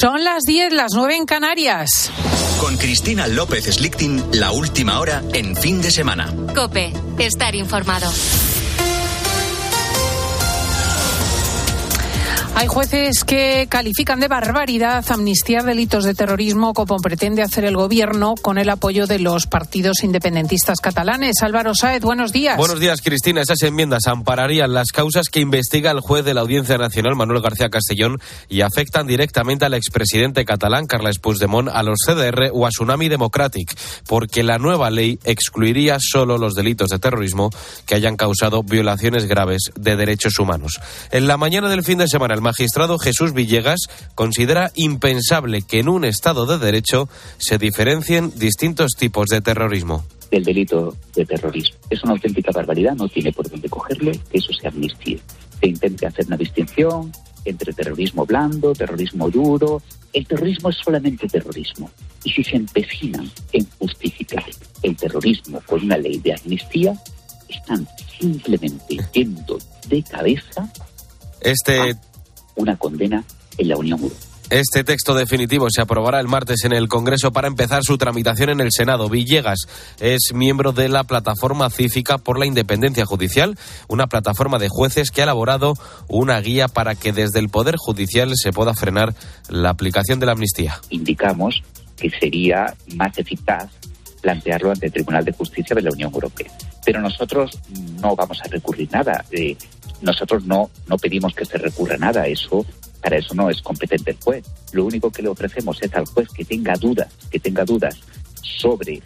Son las 10, las 9 en Canarias. Con Cristina López Slichting, la última hora en fin de semana. Cope, estar informado. Hay jueces que califican de barbaridad amnistiar delitos de terrorismo como pretende hacer el gobierno con el apoyo de los partidos independentistas catalanes. Álvaro Saez, buenos días. Buenos días, Cristina. Esas enmiendas ampararían las causas que investiga el juez de la Audiencia Nacional, Manuel García Castellón, y afectan directamente al expresidente catalán, Carles Puigdemont, a los CDR o a Tsunami Democratic, porque la nueva ley excluiría solo los delitos de terrorismo que hayan causado violaciones graves de derechos humanos. En la mañana del fin de semana, el magistrado Jesús Villegas considera impensable que en un Estado de Derecho se diferencien distintos tipos de terrorismo del delito de terrorismo. Es una auténtica barbaridad, no tiene por dónde cogerle que eso se amnistíe. Se intente hacer una distinción entre terrorismo blando, terrorismo duro. El terrorismo es solamente terrorismo. Y si se empecinan en justificar el terrorismo con una ley de amnistía, están simplemente yendo de cabeza este una condena en la Unión Europea. Este texto definitivo se aprobará el martes en el Congreso para empezar su tramitación en el Senado. Villegas es miembro de la Plataforma Cívica por la Independencia Judicial, una plataforma de jueces que ha elaborado una guía para que desde el Poder Judicial se pueda frenar la aplicación de la amnistía. Indicamos que sería más eficaz plantearlo ante el Tribunal de Justicia de la Unión Europea. Pero nosotros no vamos a recurrir nada. Eh, nosotros no, no pedimos que se recurra nada. Eso, para eso no es competente el juez. Lo único que le ofrecemos es al juez que tenga dudas, que tenga dudas sobre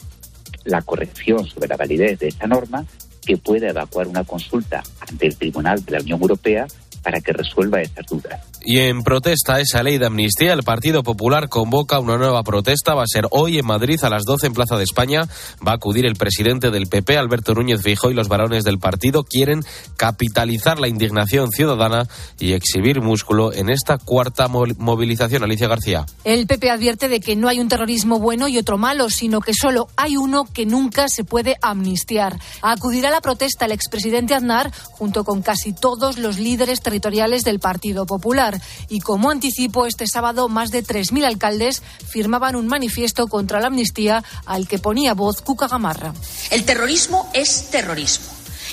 la corrección, sobre la validez de esta norma, que pueda evacuar una consulta ante el Tribunal de la Unión Europea para que resuelva esas dudas. Y en protesta a esa ley de amnistía, el Partido Popular convoca una nueva protesta. Va a ser hoy en Madrid a las 12 en Plaza de España. Va a acudir el presidente del PP, Alberto Núñez Fijó, y los varones del partido quieren capitalizar la indignación ciudadana y exhibir músculo en esta cuarta movilización. Alicia García. El PP advierte de que no hay un terrorismo bueno y otro malo, sino que solo hay uno que nunca se puede amnistiar. Acudirá a la protesta el expresidente Aznar junto con casi todos los líderes territoriales del Partido Popular. Y como anticipo, este sábado más de 3.000 alcaldes firmaban un manifiesto contra la amnistía al que ponía voz Cuca Gamarra. El terrorismo es terrorismo.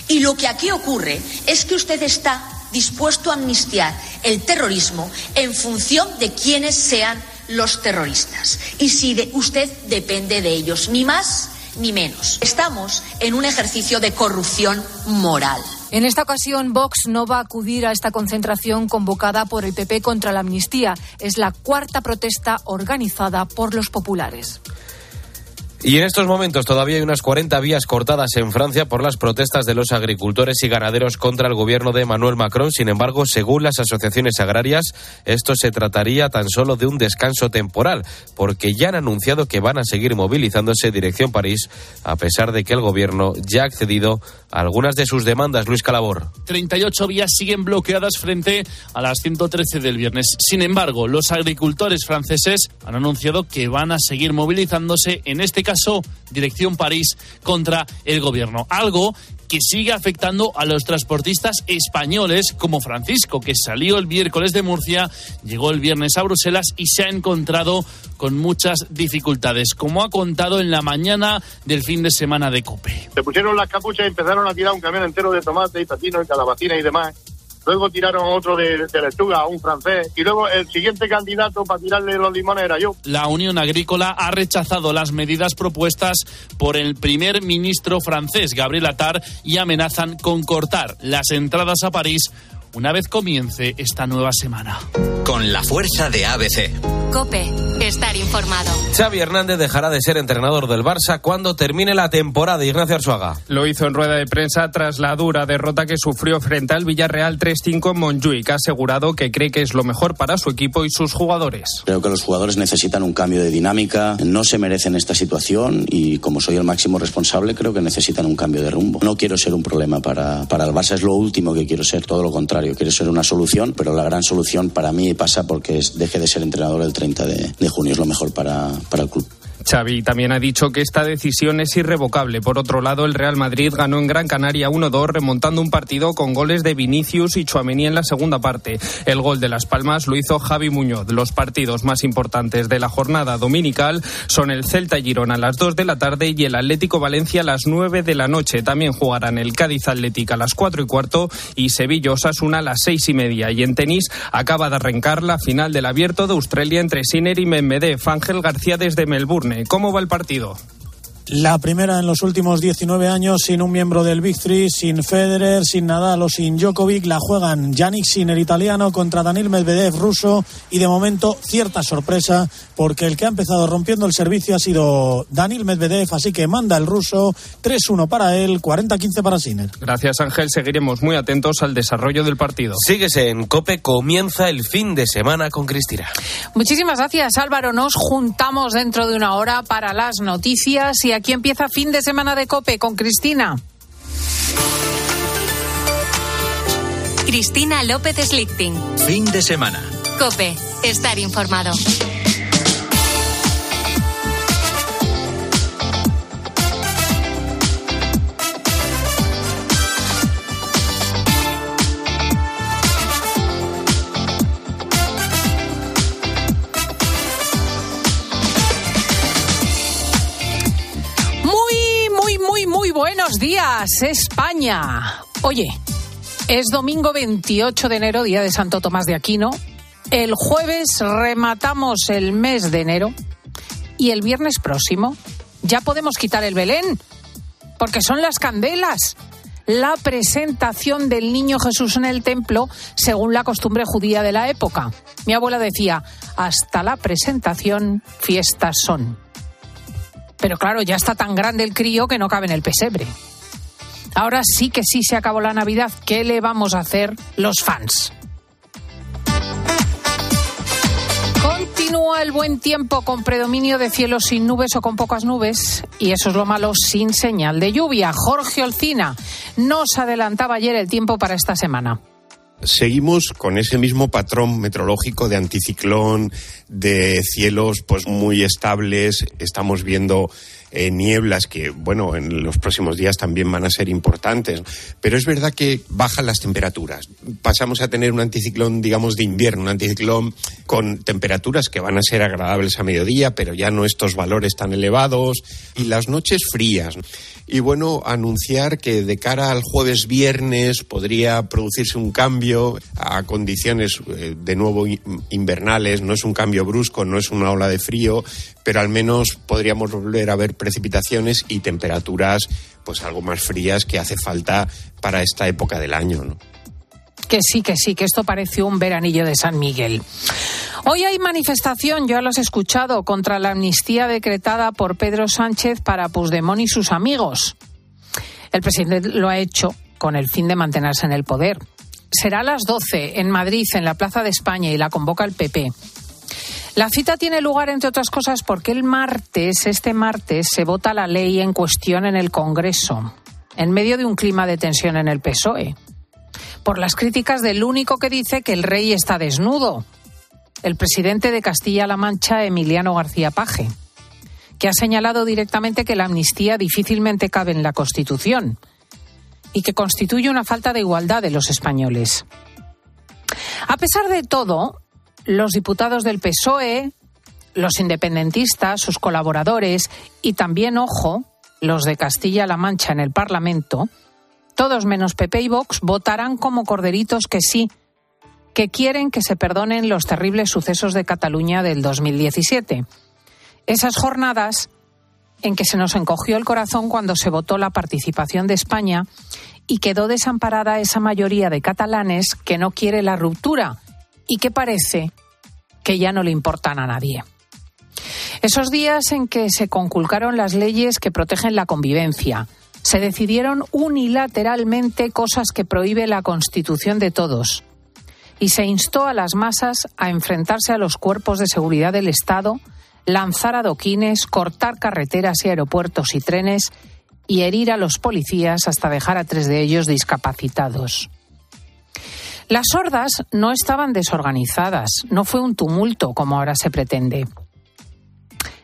Y lo que aquí ocurre es que usted está dispuesto a amnistiar el terrorismo en función de quiénes sean los terroristas. Y si usted depende de ellos, ni más ni menos. Estamos en un ejercicio de corrupción moral. En esta ocasión, Vox no va a acudir a esta concentración convocada por el PP contra la amnistía. Es la cuarta protesta organizada por los populares. Y en estos momentos todavía hay unas 40 vías cortadas en Francia por las protestas de los agricultores y ganaderos contra el gobierno de Emmanuel Macron. Sin embargo, según las asociaciones agrarias, esto se trataría tan solo de un descanso temporal, porque ya han anunciado que van a seguir movilizándose dirección París, a pesar de que el gobierno ya ha accedido a algunas de sus demandas. Luis Calabor. 38 vías siguen bloqueadas frente a las 113 del viernes. Sin embargo, los agricultores franceses han anunciado que van a seguir movilizándose en este caso caso, Dirección París contra el gobierno. Algo que sigue afectando a los transportistas españoles como Francisco, que salió el miércoles de Murcia, llegó el viernes a Bruselas y se ha encontrado con muchas dificultades, como ha contado en la mañana del fin de semana de COPE. Se pusieron las capuchas y empezaron a tirar un camión entero de tomate y pepino y calabacina y demás luego tiraron otro de, de lechuga, un francés, y luego el siguiente candidato para tirarle los limones era yo. La Unión Agrícola ha rechazado las medidas propuestas por el primer ministro francés, Gabriel Attar, y amenazan con cortar las entradas a París una vez comience esta nueva semana. Con la fuerza de ABC. Cope, estar informado. Xavi Hernández dejará de ser entrenador del Barça cuando termine la temporada. Ignacio Arzuaga. Lo hizo en rueda de prensa tras la dura derrota que sufrió frente al Villarreal 3-5 en Montjuic. Ha asegurado que cree que es lo mejor para su equipo y sus jugadores. Creo que los jugadores necesitan un cambio de dinámica, no se merecen esta situación y como soy el máximo responsable creo que necesitan un cambio de rumbo. No quiero ser un problema para, para el Barça, es lo último que quiero ser, todo lo contrario quiero ser una solución, pero la gran solución para mí pasa porque deje de ser entrenador el 30 de, junio, es lo mejor para, para el club. Xavi también ha dicho que esta decisión es irrevocable. Por otro lado, el Real Madrid ganó en Gran Canaria 1-2 remontando un partido con goles de Vinicius y Chuamení en la segunda parte. El gol de Las Palmas lo hizo Javi Muñoz. Los partidos más importantes de la jornada dominical son el Celta Girona a las 2 de la tarde y el Atlético Valencia a las 9 de la noche. También jugarán el Cádiz Atlético a las 4 y cuarto y Sevilla Osasuna a las 6 y media. Y en tenis acaba de arrancar la final del Abierto de Australia entre Sinner y Medvedev. Ángel García desde Melbourne. ¿Cómo va el partido? La primera en los últimos 19 años sin un miembro del Big Three, sin Federer, sin Nadal o sin Djokovic. La juegan Yannick Sinner italiano contra Daniel Medvedev ruso y de momento cierta sorpresa porque el que ha empezado rompiendo el servicio ha sido Daniel Medvedev, así que manda el ruso 3-1 para él, 40-15 para Sinner. Gracias Ángel, seguiremos muy atentos al desarrollo del partido. Síguese en Cope, comienza el fin de semana con Cristina. Muchísimas gracias Álvaro, nos juntamos dentro de una hora para las noticias y aquí empieza fin de semana de Cope con Cristina. Cristina López Slichting. Fin de semana. Cope, estar informado. Buenos días, España. Oye, es domingo 28 de enero, día de Santo Tomás de Aquino. El jueves rematamos el mes de enero y el viernes próximo ya podemos quitar el Belén, porque son las candelas. La presentación del niño Jesús en el templo según la costumbre judía de la época. Mi abuela decía, hasta la presentación fiestas son. Pero claro, ya está tan grande el crío que no cabe en el pesebre. Ahora sí que sí se acabó la Navidad. ¿Qué le vamos a hacer los fans? Continúa el buen tiempo con predominio de cielos sin nubes o con pocas nubes. Y eso es lo malo, sin señal de lluvia. Jorge Olcina nos adelantaba ayer el tiempo para esta semana seguimos con ese mismo patrón meteorológico de anticiclón, de cielos pues muy estables. Estamos viendo eh, nieblas que, bueno, en los próximos días también van a ser importantes. Pero es verdad que bajan las temperaturas. Pasamos a tener un anticiclón, digamos, de invierno, un anticiclón con temperaturas que van a ser agradables a mediodía, pero ya no estos valores tan elevados. Y las noches frías. Y bueno, anunciar que de cara al jueves viernes podría producirse un cambio a condiciones eh, de nuevo invernales. No es un cambio brusco, no es una ola de frío, pero al menos podríamos volver a ver precipitaciones y temperaturas pues algo más frías que hace falta para esta época del año, ¿no? Que sí, que sí, que esto parece un veranillo de San Miguel. Hoy hay manifestación, ya lo has escuchado, contra la amnistía decretada por Pedro Sánchez para Puigdemont y sus amigos. El presidente lo ha hecho con el fin de mantenerse en el poder. Será a las 12 en Madrid, en la Plaza de España, y la convoca el PP. La cita tiene lugar, entre otras cosas, porque el martes, este martes, se vota la ley en cuestión en el Congreso, en medio de un clima de tensión en el PSOE, por las críticas del único que dice que el rey está desnudo, el presidente de Castilla-La Mancha, Emiliano García Paje, que ha señalado directamente que la amnistía difícilmente cabe en la Constitución y que constituye una falta de igualdad de los españoles. A pesar de todo, los diputados del PSOE, los independentistas, sus colaboradores y también, ojo, los de Castilla-La Mancha en el Parlamento, todos menos PP y Vox, votarán como corderitos que sí, que quieren que se perdonen los terribles sucesos de Cataluña del 2017. Esas jornadas en que se nos encogió el corazón cuando se votó la participación de España y quedó desamparada esa mayoría de catalanes que no quiere la ruptura y que parece que ya no le importan a nadie. Esos días en que se conculcaron las leyes que protegen la convivencia, se decidieron unilateralmente cosas que prohíbe la Constitución de todos y se instó a las masas a enfrentarse a los cuerpos de seguridad del Estado, lanzar adoquines, cortar carreteras y aeropuertos y trenes y herir a los policías hasta dejar a tres de ellos discapacitados. Las sordas no estaban desorganizadas, no fue un tumulto como ahora se pretende.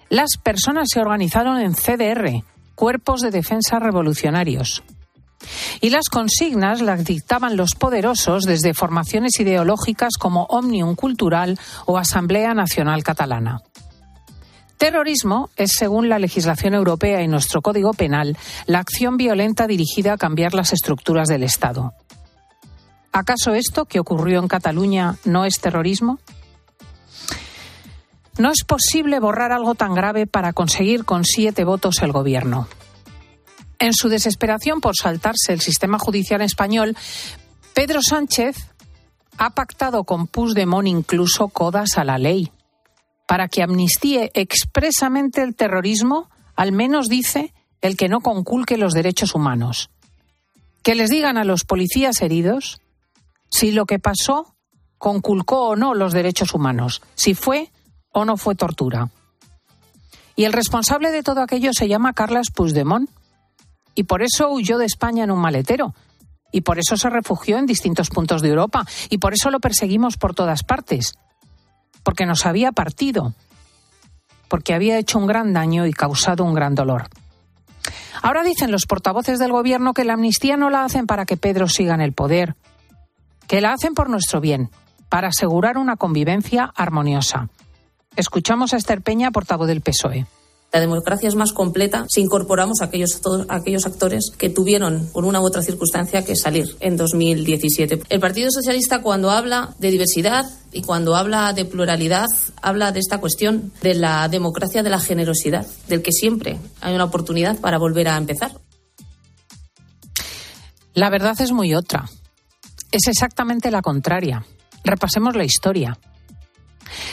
Las personas se organizaron en CDR, Cuerpos de Defensa Revolucionarios. Y las consignas las dictaban los poderosos desde formaciones ideológicas como Omnium Cultural o Asamblea Nacional Catalana. Terrorismo es, según la legislación europea y nuestro Código Penal, la acción violenta dirigida a cambiar las estructuras del Estado. ¿Acaso esto que ocurrió en Cataluña no es terrorismo? No es posible borrar algo tan grave para conseguir con siete votos el gobierno. En su desesperación por saltarse el sistema judicial español, Pedro Sánchez ha pactado con Puigdemont incluso codas a la ley para que amnistíe expresamente el terrorismo, al menos dice el que no conculque los derechos humanos. Que les digan a los policías heridos si lo que pasó conculcó o no los derechos humanos, si fue o no fue tortura. Y el responsable de todo aquello se llama Carles Puigdemont. Y por eso huyó de España en un maletero. Y por eso se refugió en distintos puntos de Europa. Y por eso lo perseguimos por todas partes. Porque nos había partido. Porque había hecho un gran daño y causado un gran dolor. Ahora dicen los portavoces del gobierno que la amnistía no la hacen para que Pedro siga en el poder, que la hacen por nuestro bien, para asegurar una convivencia armoniosa. Escuchamos a Esther Peña, portavoz del PSOE. La democracia es más completa si incorporamos a aquellos, todos, aquellos actores que tuvieron, por una u otra circunstancia, que salir en 2017. El Partido Socialista, cuando habla de diversidad y cuando habla de pluralidad, habla de esta cuestión de la democracia de la generosidad, del que siempre hay una oportunidad para volver a empezar. La verdad es muy otra. Es exactamente la contraria. Repasemos la historia.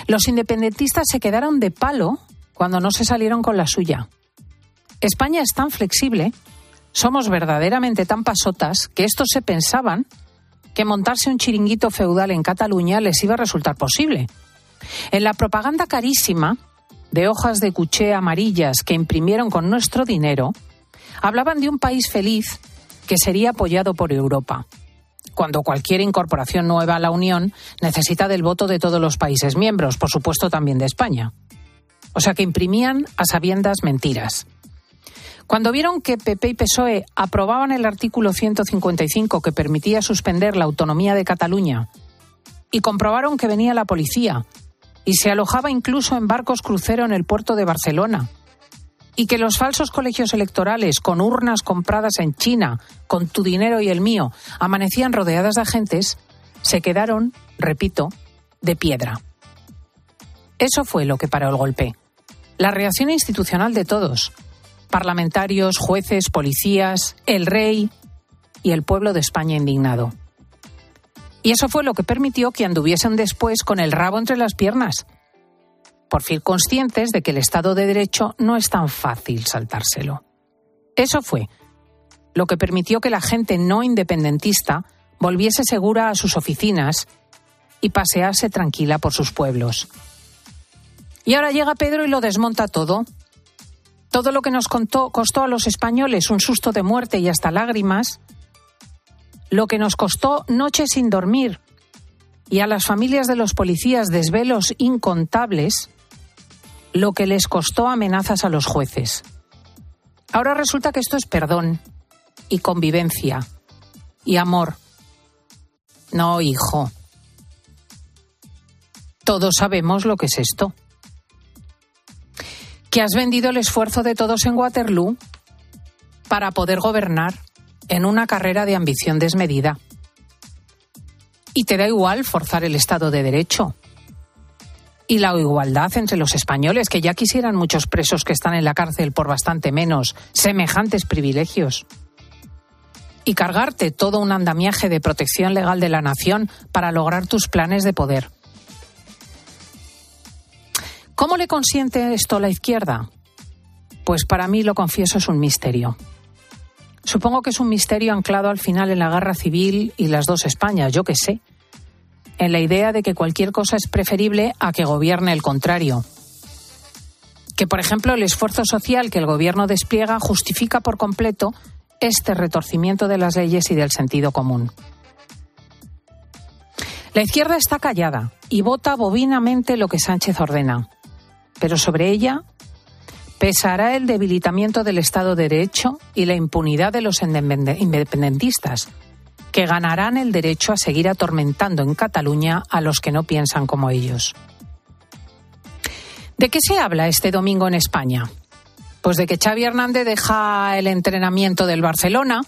Los independentistas se quedaron de palo cuando no se salieron con la suya. España es tan flexible, somos verdaderamente tan pasotas, que estos se pensaban que montarse un chiringuito feudal en Cataluña les iba a resultar posible. En la propaganda carísima de hojas de cuché amarillas que imprimieron con nuestro dinero, hablaban de un país feliz que sería apoyado por Europa cuando cualquier incorporación nueva a la Unión necesita del voto de todos los países miembros, por supuesto también de España. O sea que imprimían a sabiendas mentiras. Cuando vieron que PP y PSOE aprobaban el artículo 155 que permitía suspender la autonomía de Cataluña y comprobaron que venía la policía y se alojaba incluso en barcos crucero en el puerto de Barcelona y que los falsos colegios electorales con urnas compradas en China, con tu dinero y el mío, amanecían rodeadas de agentes, se quedaron, repito, de piedra. Eso fue lo que paró el golpe. La reacción institucional de todos, parlamentarios, jueces, policías, el rey y el pueblo de España indignado. Y eso fue lo que permitió que anduviesen después con el rabo entre las piernas, por fin conscientes de que el Estado de Derecho no es tan fácil saltárselo. Eso fue lo que permitió que la gente no independentista volviese segura a sus oficinas y pasease tranquila por sus pueblos. Y ahora llega Pedro y lo desmonta todo. Todo lo que nos contó, costó a los españoles un susto de muerte y hasta lágrimas, lo que nos costó noches sin dormir y a las familias de los policías desvelos incontables, lo que les costó amenazas a los jueces. Ahora resulta que esto es perdón y convivencia y amor. No, hijo. Todos sabemos lo que es esto. Que has vendido el esfuerzo de todos en Waterloo para poder gobernar en una carrera de ambición desmedida. Y te da igual forzar el Estado de Derecho y la igualdad entre los españoles, que ya quisieran muchos presos que están en la cárcel por bastante menos semejantes privilegios. Y cargarte todo un andamiaje de protección legal de la nación para lograr tus planes de poder. ¿Cómo le consiente esto la izquierda? Pues para mí, lo confieso, es un misterio. Supongo que es un misterio anclado al final en la guerra civil y las dos Españas, yo qué sé en la idea de que cualquier cosa es preferible a que gobierne el contrario. Que, por ejemplo, el esfuerzo social que el Gobierno despliega justifica por completo este retorcimiento de las leyes y del sentido común. La izquierda está callada y vota bovinamente lo que Sánchez ordena, pero sobre ella pesará el debilitamiento del Estado de Derecho y la impunidad de los independentistas, que ganarán el derecho a seguir atormentando en Cataluña a los que no piensan como ellos. ¿De qué se habla este domingo en España? Pues de que Xavi Hernández deja el entrenamiento del Barcelona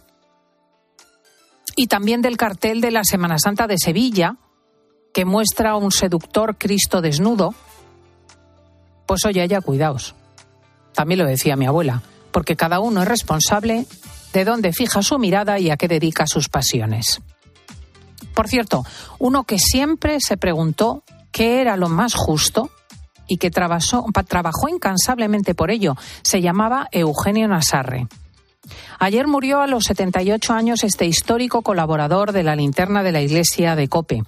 y también del cartel de la Semana Santa de Sevilla, que muestra un seductor Cristo desnudo. Pues oye, ya cuidaos. También lo decía mi abuela, porque cada uno es responsable de dónde fija su mirada y a qué dedica sus pasiones. Por cierto, uno que siempre se preguntó qué era lo más justo y que trabajó, incansablemente por ello, se llamaba Eugenio Nasarre. Ayer murió a los 78 años este histórico colaborador de la linterna de la iglesia de Cope.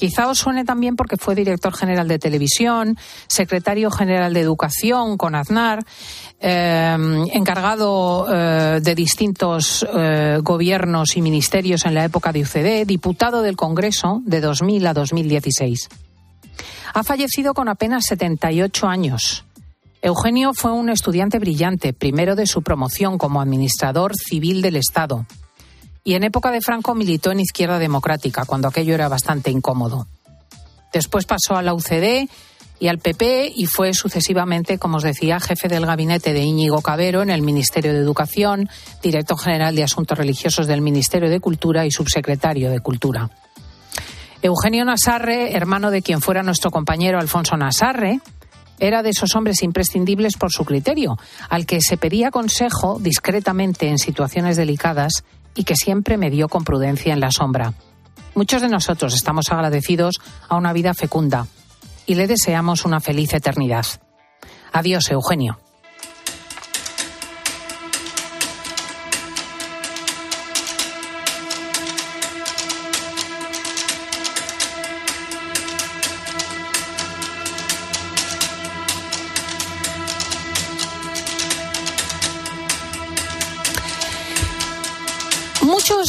Quizá os suene también porque fue director general de televisión, secretario general de educación con Aznar, eh, encargado eh, de distintos eh, gobiernos y ministerios en la época de UCD, diputado del Congreso de 2000 a 2016. Ha fallecido con apenas 78 años. Eugenio fue un estudiante brillante, primero de su promoción como administrador civil del Estado y en época de Franco militó en Izquierda Democrática, cuando aquello era bastante incómodo. Después pasó a la UCD y al PP y fue sucesivamente, como os decía, jefe del gabinete de Íñigo Cabero en el Ministerio de Educación, director general de Asuntos Religiosos del Ministerio de Cultura y subsecretario de Cultura. Eugenio Nasarre, hermano de quien fuera nuestro compañero Alfonso Nasarre, era de esos hombres imprescindibles por su criterio, al que se pedía consejo discretamente en situaciones delicadas y que siempre me dio con prudencia en la sombra. Muchos de nosotros estamos agradecidos a una vida fecunda y le deseamos una feliz eternidad. Adiós, Eugenio.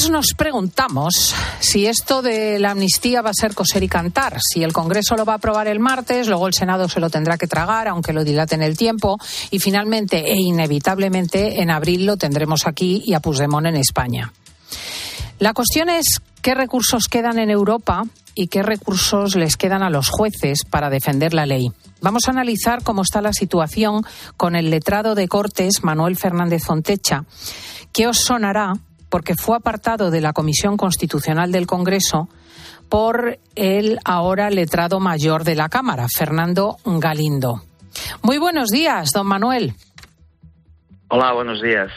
Nos preguntamos si esto de la amnistía va a ser coser y cantar, si el Congreso lo va a aprobar el martes, luego el Senado se lo tendrá que tragar, aunque lo dilate en el tiempo, y finalmente e inevitablemente en abril lo tendremos aquí y a Puigdemont en España. La cuestión es qué recursos quedan en Europa y qué recursos les quedan a los jueces para defender la ley. Vamos a analizar cómo está la situación con el letrado de Cortes, Manuel Fernández Fontecha. ¿Qué os sonará porque fue apartado de la Comisión Constitucional del Congreso por el ahora letrado mayor de la Cámara, Fernando Galindo. Muy buenos días, don Manuel. Hola, buenos días.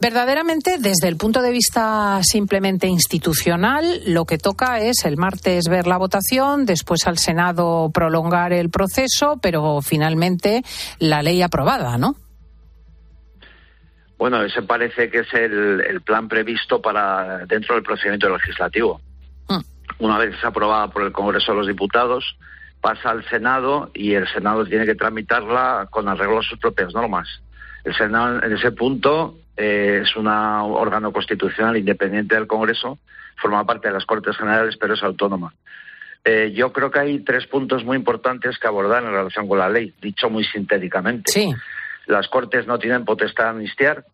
Verdaderamente, desde el punto de vista simplemente institucional, lo que toca es el martes ver la votación, después al Senado prolongar el proceso, pero finalmente la ley aprobada, ¿no? Bueno, ese parece que es el, plan previsto para dentro del procedimiento legislativo. Mm. Una vez aprobada por el Congreso de los Diputados, pasa al Senado y el Senado tiene que tramitarla con arreglo a sus propias normas. El Senado, en ese punto, eh, es un órgano constitucional independiente del Congreso, forma parte de las Cortes Generales, pero es autónoma. Eh, yo creo que hay tres puntos muy importantes que abordar en relación con la ley, dicho muy sintéticamente. Sí. Las Cortes no tienen potestad de amnistiar,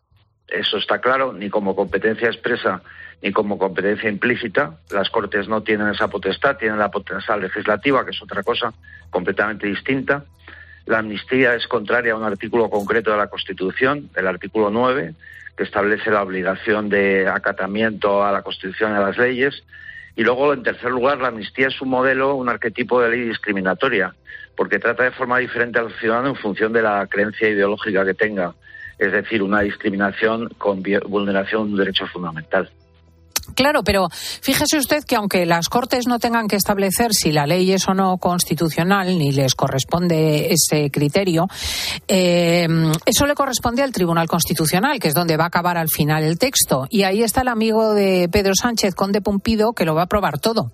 eso está claro, ni como competencia expresa ni como competencia implícita. Las Cortes no tienen esa potestad, tienen la potestad legislativa, que es otra cosa completamente distinta. La amnistía es contraria a un artículo concreto de la Constitución, el artículo 9, que establece la obligación de acatamiento a la Constitución y a las leyes. Y luego, en tercer lugar, la amnistía es un modelo, un arquetipo de ley discriminatoria, porque trata de forma diferente al ciudadano en función de la creencia ideológica que tenga es decir, una discriminación con vulneración de un derecho fundamental. Claro, pero fíjese usted que aunque las Cortes no tengan que establecer si la ley es o no constitucional, ni les corresponde ese criterio, eh, eso le corresponde al Tribunal Constitucional, que es donde va a acabar al final el texto. Y ahí está el amigo de Pedro Sánchez, Conde Pumpido, que lo va a aprobar todo.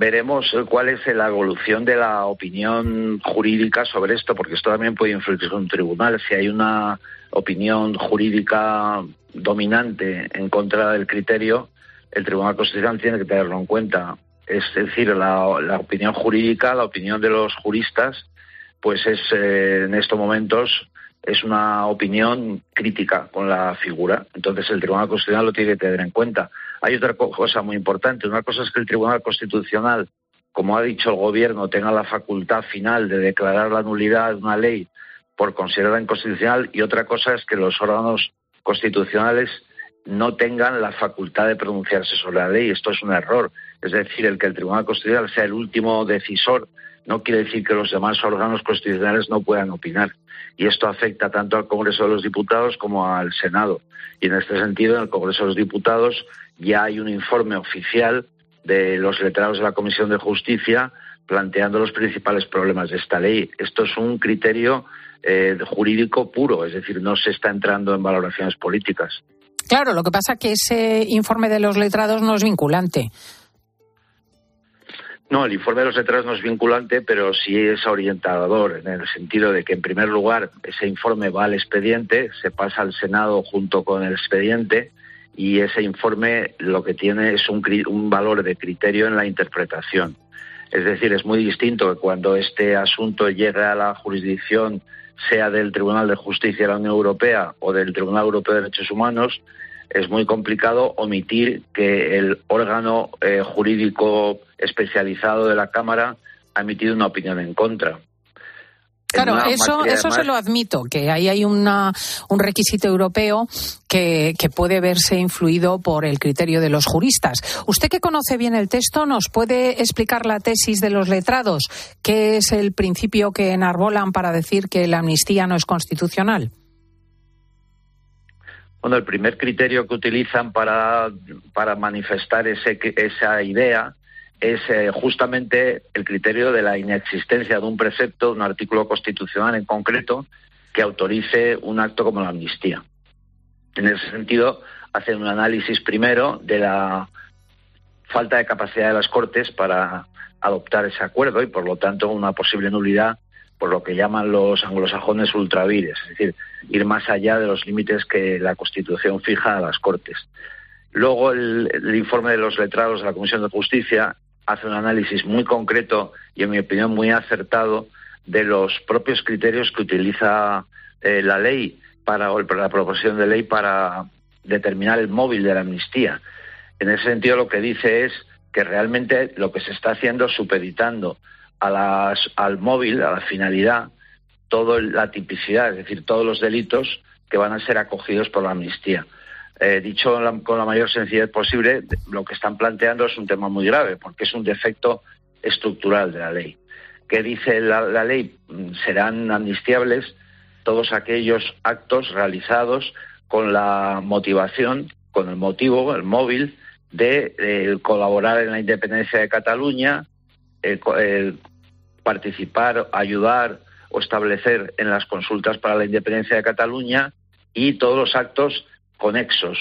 Veremos cuál es la evolución de la opinión jurídica sobre esto, porque esto también puede influir en un tribunal. Si hay una opinión jurídica dominante en contra del criterio, el Tribunal Constitucional tiene que tenerlo en cuenta. Es decir, la, la opinión jurídica, la opinión de los juristas, pues es eh, en estos momentos es una opinión crítica con la figura. Entonces el Tribunal Constitucional lo tiene que tener en cuenta. Hay otra cosa muy importante. Una cosa es que el Tribunal Constitucional, como ha dicho el Gobierno, tenga la facultad final de declarar la nulidad de una ley por considerarla inconstitucional y otra cosa es que los órganos constitucionales no tengan la facultad de pronunciarse sobre la ley. Esto es un error. Es decir, el que el Tribunal Constitucional sea el último decisor no quiere decir que los demás órganos constitucionales no puedan opinar. Y esto afecta tanto al Congreso de los Diputados como al Senado. Y en este sentido, en el Congreso de los Diputados ya hay un informe oficial de los letrados de la Comisión de Justicia planteando los principales problemas de esta ley. Esto es un criterio eh, jurídico puro, es decir, no se está entrando en valoraciones políticas. Claro, lo que pasa es que ese informe de los letrados no es vinculante. No, el informe de los letrados no es vinculante, pero sí es orientador, en el sentido de que, en primer lugar, ese informe va al expediente, se pasa al Senado junto con el expediente, y ese informe lo que tiene es un, un valor de criterio en la interpretación. Es decir, es muy distinto que cuando este asunto llega a la jurisdicción, sea del Tribunal de Justicia de la Unión Europea o del Tribunal Europeo de Derechos Humanos, es muy complicado omitir que el órgano eh, jurídico especializado de la Cámara ha emitido una opinión en contra. Claro, eso, eso se lo admito, que ahí hay una, un requisito europeo que, que, puede verse influido por el criterio de los juristas. Usted que conoce bien el texto, ¿nos puede explicar la tesis de los letrados? ¿Qué es el principio que enarbolan para decir que la amnistía no es constitucional? Bueno, el primer criterio que utilizan para, para manifestar ese, esa idea es eh, justamente el criterio de la inexistencia de un precepto, un artículo constitucional en concreto, que autorice un acto como la amnistía. En ese sentido, hacen un análisis primero de la falta de capacidad de las Cortes para adoptar ese acuerdo y, por lo tanto, una posible nulidad por lo que llaman los anglosajones ultravires, es decir, ir más allá de los límites que la Constitución fija a las Cortes. Luego el, informe de los letrados de la Comisión de Justicia hace un análisis muy concreto y, en mi opinión, muy acertado de los propios criterios que utiliza eh, la ley para, o la proposición de ley para determinar el móvil de la amnistía. En ese sentido, lo que dice es que realmente lo que se está haciendo es supeditando a las, al móvil, a la finalidad, toda la tipicidad, es decir, todos los delitos que van a ser acogidos por la amnistía. Eh, dicho con la mayor sencillez posible, lo que están planteando es un tema muy grave, porque es un defecto estructural de la ley. ¿Qué dice la, ley? Mm, serán amnistiables todos aquellos actos realizados con la motivación, con el motivo, el móvil, de colaborar en la independencia de Cataluña, el, participar, ayudar o establecer en las consultas para la independencia de Cataluña y todos los actos conexos.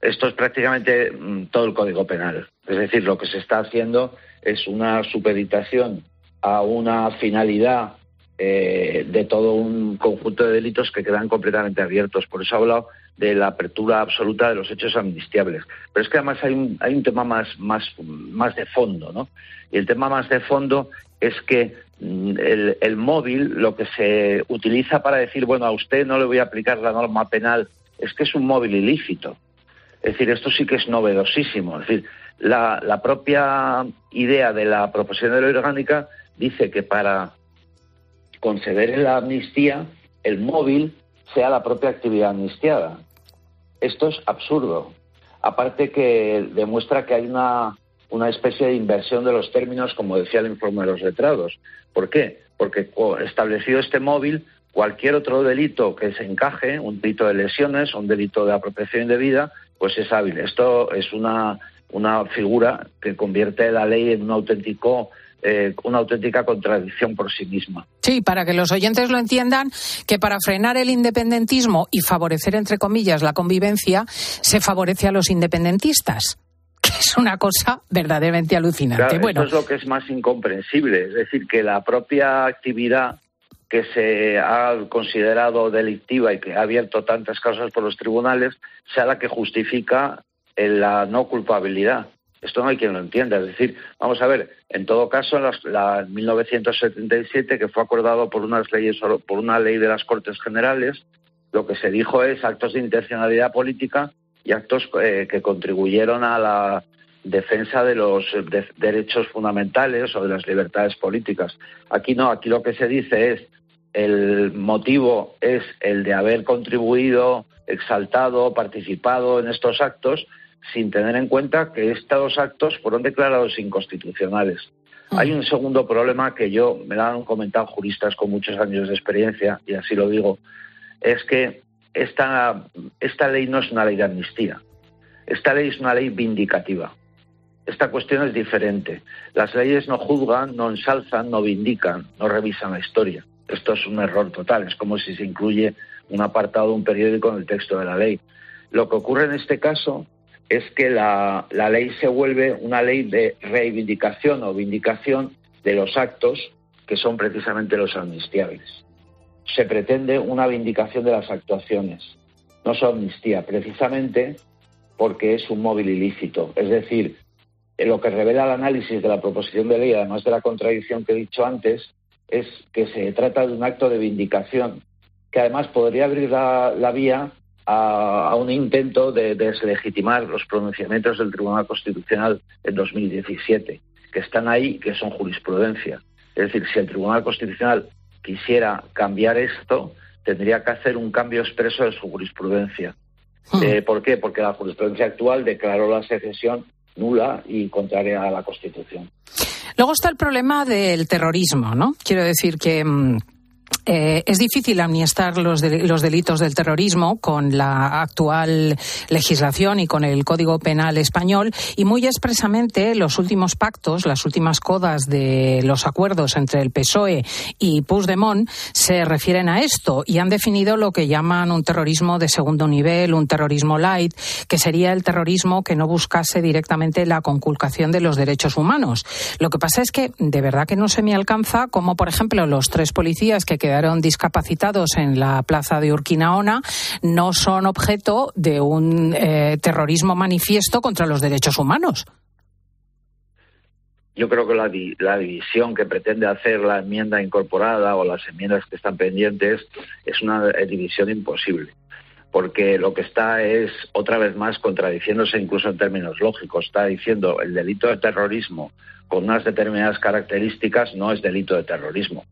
Esto es prácticamente mm, todo el Código Penal. Es decir, lo que se está haciendo es una supeditación a una finalidad eh, de todo un conjunto de delitos que quedan completamente abiertos. Por eso he hablado de la apertura absoluta de los hechos amnistiables. Pero es que además hay un, hay un tema más, más, más de fondo, ¿no? Y el tema más de fondo es que mm, el, móvil, lo que se utiliza para decir, bueno, a usted no le voy a aplicar la norma penal, es que es un móvil ilícito. Es decir, esto sí que es novedosísimo. Es decir, la, la propia idea de la proposición de ley orgánica dice que para conceder la amnistía, el móvil sea la propia actividad amnistiada. Esto es absurdo. Aparte que demuestra que hay una, una especie de inversión de los términos, como decía el informe de los letrados. ¿Por qué? Porque establecido este móvil, cualquier otro delito que se encaje, un delito de lesiones, un delito de apropiación indebida, pues es hábil. Esto es una, una figura que convierte la ley en un auténtico eh, una auténtica contradicción por sí misma. Sí, para que los oyentes lo entiendan, que para frenar el independentismo y favorecer, entre comillas, la convivencia, se favorece a los independentistas. Que es una cosa verdaderamente alucinante. bueno, es lo que es más incomprensible. Es decir, que la propia actividad que se ha considerado delictiva y que ha abierto tantas causas por los tribunales sea la que justifica la no culpabilidad. Esto no hay quien lo entienda. Es decir, vamos a ver, en todo caso, en la, 1977, que fue acordado por, unas leyes, por una ley de las Cortes Generales, lo que se dijo es actos de intencionalidad política y actos eh, que contribuyeron a la defensa de los derechos fundamentales o de las libertades políticas. Aquí no, aquí lo que se dice es el motivo es el de haber contribuido, exaltado, participado en estos actos sin tener en cuenta que estos actos fueron declarados inconstitucionales. Hay un segundo problema que yo me lo han comentado juristas con muchos años de experiencia, y así lo digo, es que esta, ley no es una ley de amnistía. Esta ley es una ley vindicativa. Esta cuestión es diferente. Las leyes no juzgan, no ensalzan, no vindican, no revisan la historia. Esto es un error total. Es como si se incluye un apartado de un periódico en el texto de la ley. Lo que ocurre en este caso es que la, ley se vuelve una ley de reivindicación o vindicación de los actos que son precisamente los amnistiables. Se pretende una vindicación de las actuaciones, no su amnistía, precisamente porque es un móvil ilícito. Es decir, lo que revela el análisis de la proposición de ley, además de la contradicción que he dicho antes, es que se trata de un acto de vindicación, que además podría abrir la vía a, un intento de deslegitimar los pronunciamientos del Tribunal Constitucional en 2017, que están ahí que son jurisprudencia. Es decir, si el Tribunal Constitucional quisiera cambiar esto, tendría que hacer un cambio expreso de su jurisprudencia. Hmm. Eh, ¿Por qué? Porque la jurisprudencia actual declaró la secesión nula y contraria a la Constitución. Luego está el problema del terrorismo, ¿no? Quiero decir que mm, eh, es difícil amniestar los, los, delitos del terrorismo con la actual legislación y con el Código Penal español y muy expresamente los últimos pactos, las últimas codas de los acuerdos entre el PSOE y Puigdemont se refieren a esto y han definido lo que llaman un terrorismo de segundo nivel, un terrorismo light, que sería el terrorismo que no buscase directamente la conculcación de los derechos humanos. Lo que pasa es que de verdad que no se me alcanza como, por ejemplo, los tres policías que quedaron discapacitados en la plaza de Urquinaona no son objeto de un eh, terrorismo manifiesto contra los derechos humanos. Yo creo que la, la, división que pretende hacer la enmienda incorporada o las enmiendas que están pendientes es una división imposible, porque lo que está es otra vez más contradiciéndose incluso en términos lógicos. Está diciendo el delito de terrorismo con unas determinadas características no es delito de terrorismo.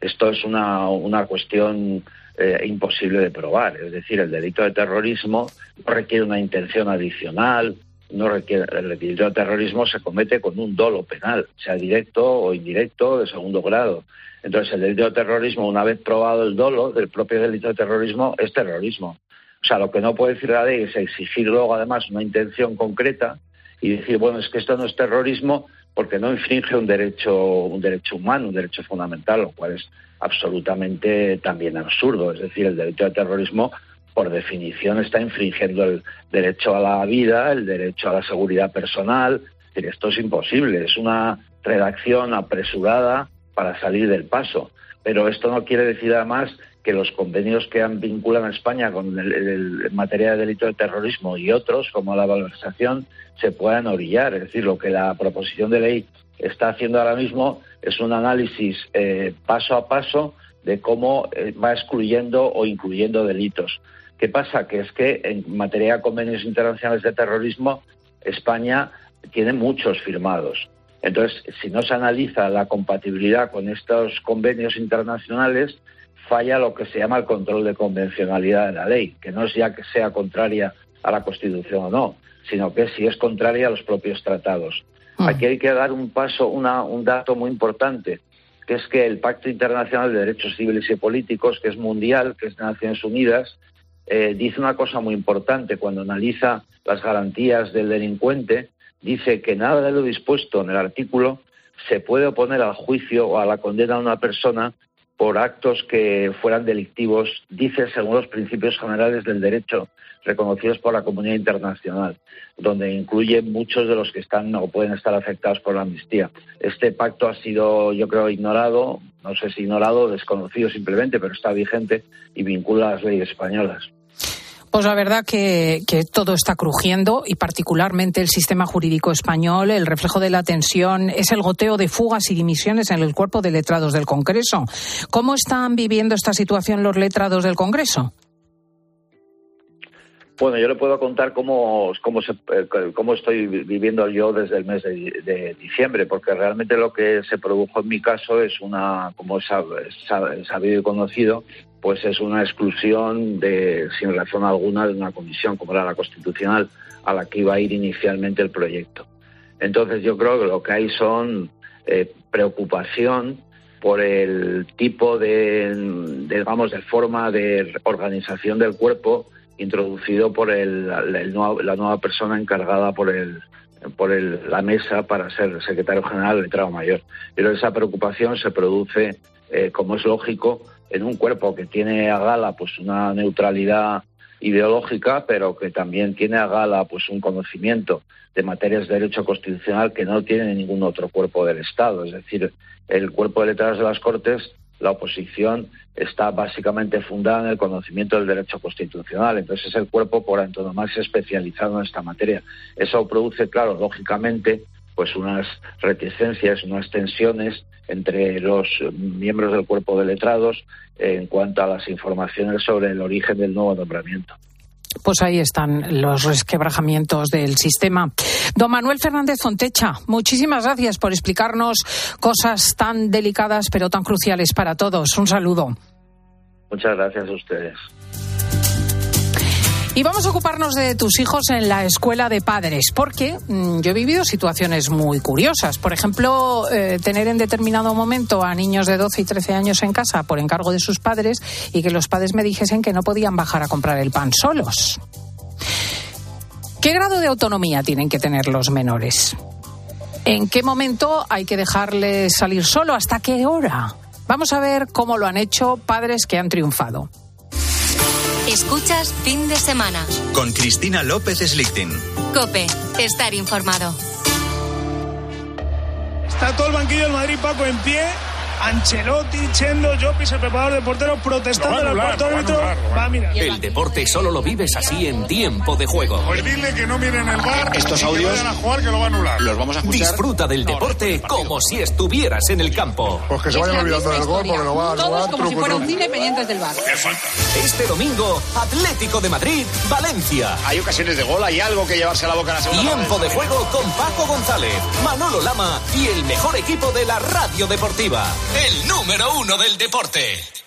Esto es una, una cuestión eh, imposible de probar. Es decir, el delito de terrorismo no requiere una intención adicional, no requiere, el delito de terrorismo se comete con un dolo penal, sea directo o indirecto de segundo grado. Entonces, el delito de terrorismo, una vez probado el dolo del propio delito de terrorismo, es terrorismo. O sea, lo que no puede decir la ley es exigir luego, además, una intención concreta y decir, bueno, es que esto no es terrorismo porque no infringe un derecho, un derecho humano, un derecho fundamental, lo cual es absolutamente también absurdo. Es decir, el derecho de terrorismo, por definición, está infringiendo el derecho a la vida, el derecho a la seguridad personal. esto es imposible, es una redacción apresurada para salir del paso. Pero esto no quiere decir además que los convenios que han vinculan a España con el, en materia de delito de terrorismo y otros, como la valorización, se puedan orillar. Es decir, lo que la proposición de ley está haciendo ahora mismo es un análisis eh, paso a paso de cómo eh, va excluyendo o incluyendo delitos. ¿Qué pasa? Que es que en materia de convenios internacionales de terrorismo, España tiene muchos firmados. Entonces, si no se analiza la compatibilidad con estos convenios internacionales, falla lo que se llama el control de convencionalidad de la ley, que no es ya que sea contraria a la Constitución o no, sino que si es contraria a los propios tratados. Mm. Aquí hay que dar un paso, un dato muy importante, que es que el Pacto Internacional de Derechos Civiles y Políticos, que es mundial, que es de Naciones Unidas, eh, dice una cosa muy importante cuando analiza las garantías del delincuente, dice que nada de lo dispuesto en el artículo se puede oponer al juicio o a la condena de una persona por actos que fueran delictivos, dice según los principios generales del derecho reconocidos por la comunidad internacional, donde incluye muchos de los que están o pueden estar afectados por la amnistía. Este pacto ha sido, yo creo, ignorado, no sé si ignorado o desconocido simplemente, pero está vigente y vincula a las leyes españolas. Pues la verdad que, todo está crujiendo y particularmente el sistema jurídico español, el reflejo de la tensión, es el goteo de fugas y dimisiones en el cuerpo de letrados del Congreso. ¿Cómo están viviendo esta situación los letrados del Congreso? Bueno, yo le puedo contar cómo, cómo, eh, cómo estoy viviendo yo desde el mes de, diciembre, porque realmente lo que se produjo en mi caso es una, como es sabido y conocido, pues es una exclusión de, sin razón alguna de una comisión como era la constitucional a la que iba a ir inicialmente el proyecto. Entonces yo creo que lo que hay son eh, preocupación por el tipo de, digamos, de forma de organización del cuerpo introducido por el, la nueva persona encargada por el por la mesa para ser secretario general del letrado mayor. Pero esa preocupación se produce, eh, como es lógico, en un cuerpo que tiene a gala pues una neutralidad ideológica, pero que también tiene a gala pues un conocimiento de materias de derecho constitucional que no tiene ningún otro cuerpo del Estado. Es decir, el cuerpo de letrados de las Cortes la oposición está básicamente fundada en el conocimiento del derecho constitucional. Entonces es el cuerpo por antonomasia especializado en esta materia. Eso produce, claro, lógicamente, pues unas reticencias, unas tensiones entre los miembros del cuerpo de letrados en cuanto a las informaciones sobre el origen del nuevo nombramiento. Pues ahí están los resquebrajamientos del sistema. Don Manuel Fernández Fontecha, muchísimas gracias por explicarnos cosas tan delicadas pero tan cruciales para todos. Un saludo. Muchas gracias a ustedes. Y vamos a ocuparnos de tus hijos en la escuela de padres, porque mm, yo he vivido situaciones muy curiosas. Por ejemplo, eh, tener en determinado momento a niños de 12 y 13 años en casa por encargo de sus padres y que los padres me dijesen que no podían bajar a comprar el pan solos. ¿Qué grado de autonomía tienen que tener los menores? ¿En qué momento hay que dejarles salir solo? ¿Hasta qué hora? Vamos a ver cómo lo han hecho padres que han triunfado. Escuchas fin de semana. Con Cristina López Slichting. Cope, estar informado. Está todo el banquillo del Madrid, Paco, en pie Ancelotti, Chendo, Jopis, el preparador de portero, protestando en el cuarto árbitro. Va. El deporte solo lo vives así en tiempo de juego. Pues dile que no miren el bar. Estos audios. Que a jugar, que lo va a anular. Los vamos a escuchar. Disfruta del deporte como si estuvieras en el campo. Pues que se vayan olvidando del gol porque lo va a anular. Todos como si fuera un cine pendientes del bar. Este domingo, Atlético de Madrid, Valencia. Hay ocasiones de gol, hay algo que llevarse a la boca en la segunda Tiempo de juego con Paco González, Manolo Lama y el mejor equipo de la radio deportiva. El número uno del deporte.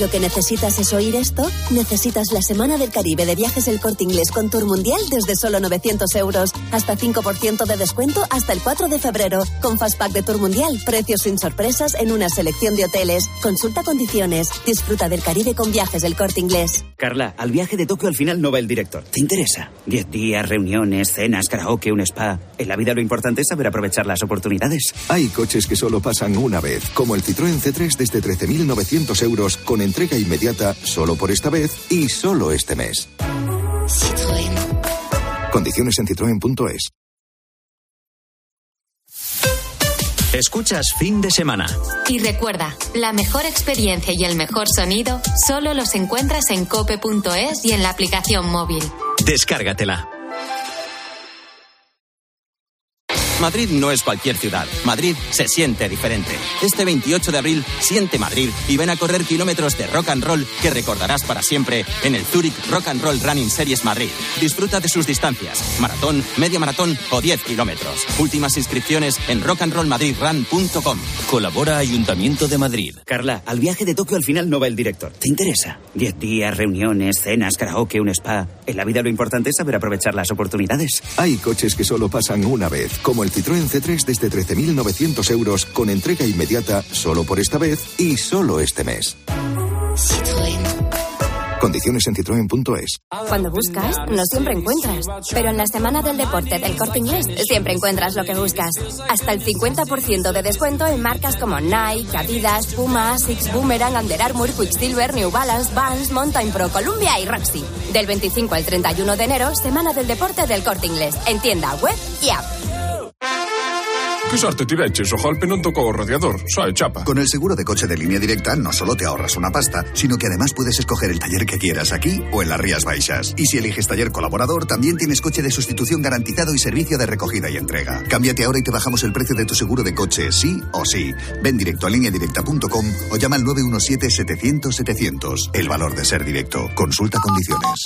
Lo que necesitas es oír esto, necesitas la Semana del Caribe de Viajes El Corte Inglés con Tour Mundial desde solo 900 euros. Hasta 5% de descuento hasta el 4 de febrero. Con Fastpack de Tour Mundial, precios sin sorpresas en una selección de hoteles. Consulta condiciones. Disfruta del Caribe con Viajes El Corte Inglés. Carla, al viaje de Tokio al final no va el director. ¿Te interesa? Diez días, reuniones, cenas, karaoke, un spa. En la vida lo importante es saber aprovechar las oportunidades. Hay coches que solo pasan una vez, como el Citroën C3 desde 13.900 euros con entrega inmediata solo por esta vez y solo este mes. Citroën. Condiciones en citroen.es. Escuchas fin de semana. Y recuerda, la mejor experiencia y el mejor sonido solo los encuentras en cope.es y en la aplicación móvil. Descárgatela. Madrid no es cualquier ciudad. Madrid se siente diferente. Este 28 de abril, siente Madrid y ven a correr kilómetros de rock and roll que recordarás para siempre en el Zurich Rock and Roll Running Series Madrid. Disfruta de sus distancias, maratón, media maratón o 10 kilómetros. Últimas inscripciones en rockandrollmadridrun.com. Colabora Ayuntamiento de Madrid. Carla, al viaje de Tokio al final no va el director. ¿Te interesa? Diez días, reuniones, cenas, karaoke, un spa. En la vida lo importante es saber aprovechar las oportunidades. Hay coches que solo pasan una vez, como el Citroën C3 desde 13.900 euros con entrega inmediata solo por esta vez y solo este mes. Condiciones en citroen.es. Cuando buscas, no siempre encuentras. Pero en la semana del deporte del corte inglés, siempre encuentras lo que buscas. Hasta el 50% de descuento en marcas como Nike, Adidas, Puma, Six Boomerang, Under Armour, Quicksilver, New Balance, Vans, Mountain Pro, Columbia y Roxy. Del 25 al 31 de enero, semana del deporte del corte inglés. En tienda web y app. Ti legge, so golpe non tocó o radiador, sai, chapa. Con el seguro de coche de línea directa no solo te ahorras una pasta, sino que además puedes escoger el taller que quieras aquí o en las Rías Baixas. Y si eliges taller colaborador, también tienes coche de sustitución garantizado y servicio de recogida y entrega. Cámbiate ahora y te bajamos el precio de tu seguro de coche, sí o sí. Ven directo a lineadirecta.com o llama al 917-700-700. El valor de ser directo. Consulta condiciones.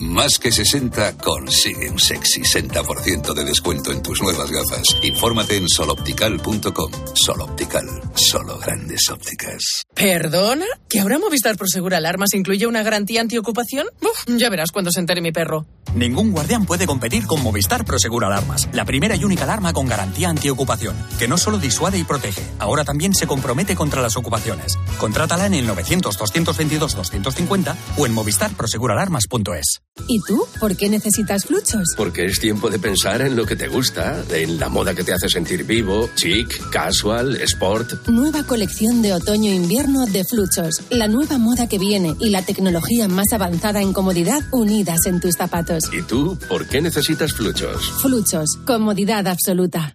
Más que 60 consigue un sexy 60% de descuento en tus nuevas gafas. Infórmate en soloptical.com. Soloptical, solo grandes ópticas. ¿Perdona? ¿Que ahora Movistar Prosegur Alarmas incluye una garantía antiocupación? Uf, ya verás cuando se entere mi perro. Ningún guardián puede competir con Movistar Prosegur Alarmas, la primera y única alarma con garantía antiocupación, que no solo disuade y protege, ahora también se compromete contra las ocupaciones. Contrátala en el 900-222-250 o en movistarproseguralarmas.es. ¿Y tú? ¿Por qué necesitas fluchos? Porque es tiempo de pensar en lo que te gusta, en la moda que te hace sentir vivo, chic, casual, sport. Nueva colección de otoño-invierno de fluchos. La nueva moda que viene y la tecnología más avanzada en comodidad unidas en tus zapatos. ¿Y tú por qué necesitas fluchos? Fluchos. Comodidad absoluta.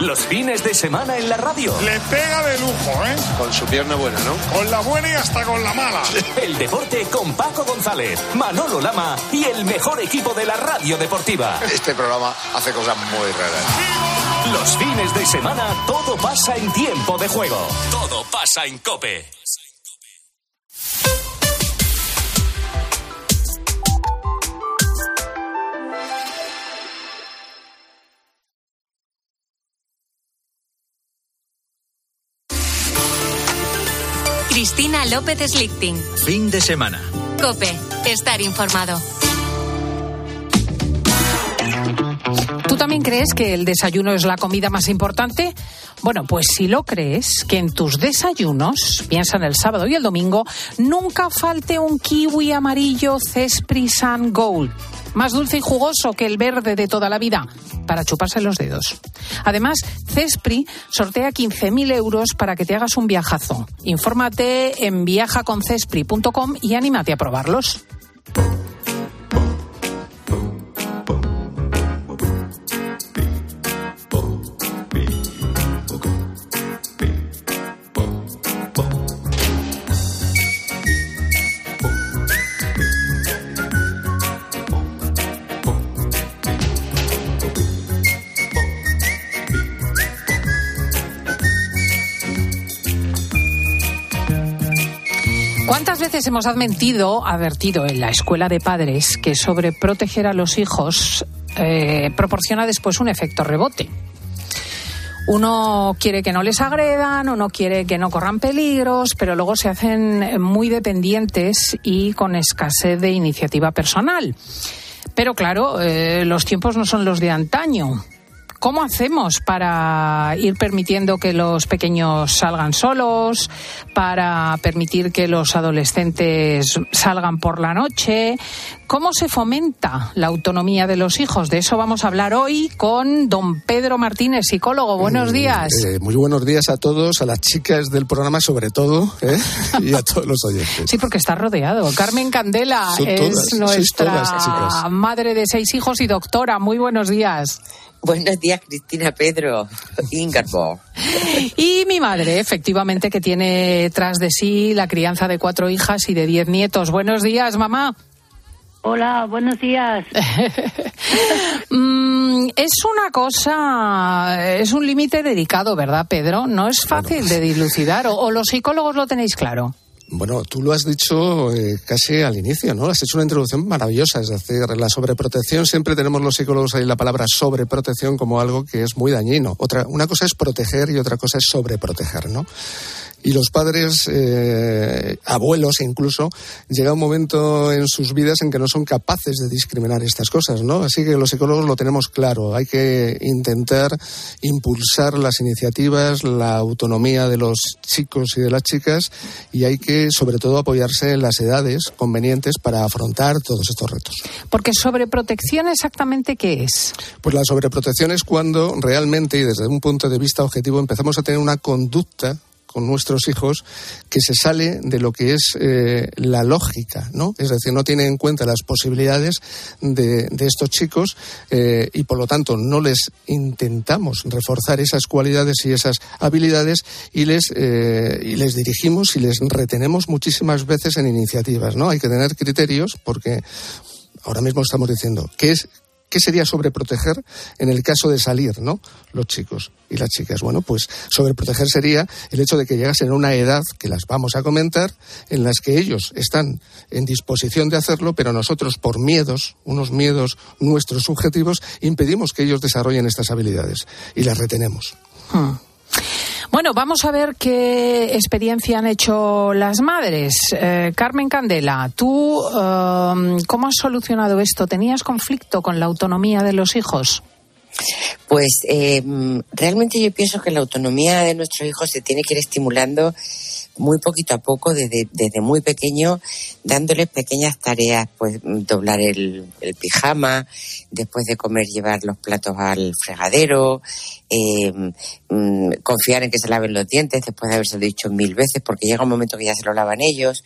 Los fines de semana en la radio. Le pega de lujo, ¿eh? Con su pierna buena, ¿no? Con la buena y hasta con la mala. El deporte con Paco González, Manolo Lama y el mejor equipo de la radio deportiva. Este programa hace cosas muy raras. Los fines de semana todo pasa en tiempo de juego. Todo pasa en Cope. Cristina López Slichting. Fin de semana. Cope, estar informado. ¿Tú también crees que el desayuno es la comida más importante? Bueno, pues si lo crees, que en tus desayunos, piensa en el sábado y el domingo, nunca falte un kiwi amarillo Cespri Sun Gold. Más dulce y jugoso que el verde de toda la vida, para chuparse los dedos. Además, Cespri sortea 15.000 euros para que te hagas un viajazo. Infórmate en viajaconcespri.com y anímate a probarlos. Veces hemos admitido, advertido en la escuela de padres que sobreproteger a los hijos eh, proporciona después un efecto rebote? Uno quiere que no les agredan, uno quiere que no corran peligros, pero luego se hacen muy dependientes y con escasez de iniciativa personal. Pero claro, eh, los tiempos no son los de antaño. ¿Cómo hacemos para ir permitiendo que los pequeños salgan solos, para permitir que los adolescentes salgan por la noche? ¿Cómo se fomenta la autonomía de los hijos? De eso vamos a hablar hoy con don Pedro Martínez, psicólogo. Buenos días. Eh, muy buenos días a todos, a las chicas del programa sobre todo, ¿eh? y a todos los oyentes. Sí, porque está rodeado. Carmen Candela Son es todas, nuestra todas madre de seis hijos y doctora. Muy buenos días. Buenos días, Cristina Pedro, Ingeborg. Y mi madre, efectivamente, que tiene tras de sí la crianza de cuatro hijas y de diez nietos. Buenos días, mamá. Hola, buenos días. Mm, es una cosa, es un límite delicado, ¿verdad, Pedro? No es fácil de dilucidar. O, o los psicólogos lo tenéis claro. Bueno, tú lo has dicho eh, casi al inicio, ¿no? Has hecho una introducción maravillosa, es decir, la sobreprotección, siempre tenemos los psicólogos ahí la palabra sobreprotección como algo que es muy dañino. Otra, una cosa es proteger y otra cosa es sobreproteger, ¿no? Y los padres, eh, abuelos incluso, llega un momento en sus vidas en que no son capaces de discriminar estas cosas, ¿no? Así que los psicólogos lo tenemos claro. Hay que intentar impulsar las iniciativas, la autonomía de los chicos y de las chicas y hay que, sobre todo, apoyarse en las edades convenientes para afrontar todos estos retos. Porque sobreprotección exactamente qué es. Pues la sobreprotección es cuando realmente y desde un punto de vista objetivo empezamos a tener una conducta con nuestros hijos que se sale de lo que es eh, la lógica, ¿no? Es decir, no tiene en cuenta las posibilidades de, estos chicos eh, y por lo tanto no les intentamos reforzar esas cualidades y esas habilidades y les, eh, y les dirigimos y les retenemos muchísimas veces en iniciativas, ¿no? Hay que tener criterios porque ahora mismo estamos diciendo que es ¿Qué sería sobreproteger en el caso de salir, ¿no? Los chicos y las chicas. Bueno, pues sobreproteger sería el hecho de que llegasen a una edad, que las vamos a comentar, en las que ellos están en disposición de hacerlo, pero nosotros, por miedos, unos miedos nuestros subjetivos, impedimos que ellos desarrollen estas habilidades y las retenemos. Hmm. Bueno, vamos a ver qué experiencia han hecho las madres. Eh, Carmen Candela, ¿tú eh, cómo has solucionado esto? ¿Tenías conflicto con la autonomía de los hijos? Pues eh, realmente yo pienso que la autonomía de nuestros hijos se tiene que ir estimulando muy poquito a poco, desde, desde muy pequeño, dándoles pequeñas tareas, pues doblar el, el pijama, después de comer llevar los platos al fregadero, eh, mm, confiar en que se laven los dientes después de haberse dicho mil veces, porque llega un momento que ya se lo lavan ellos.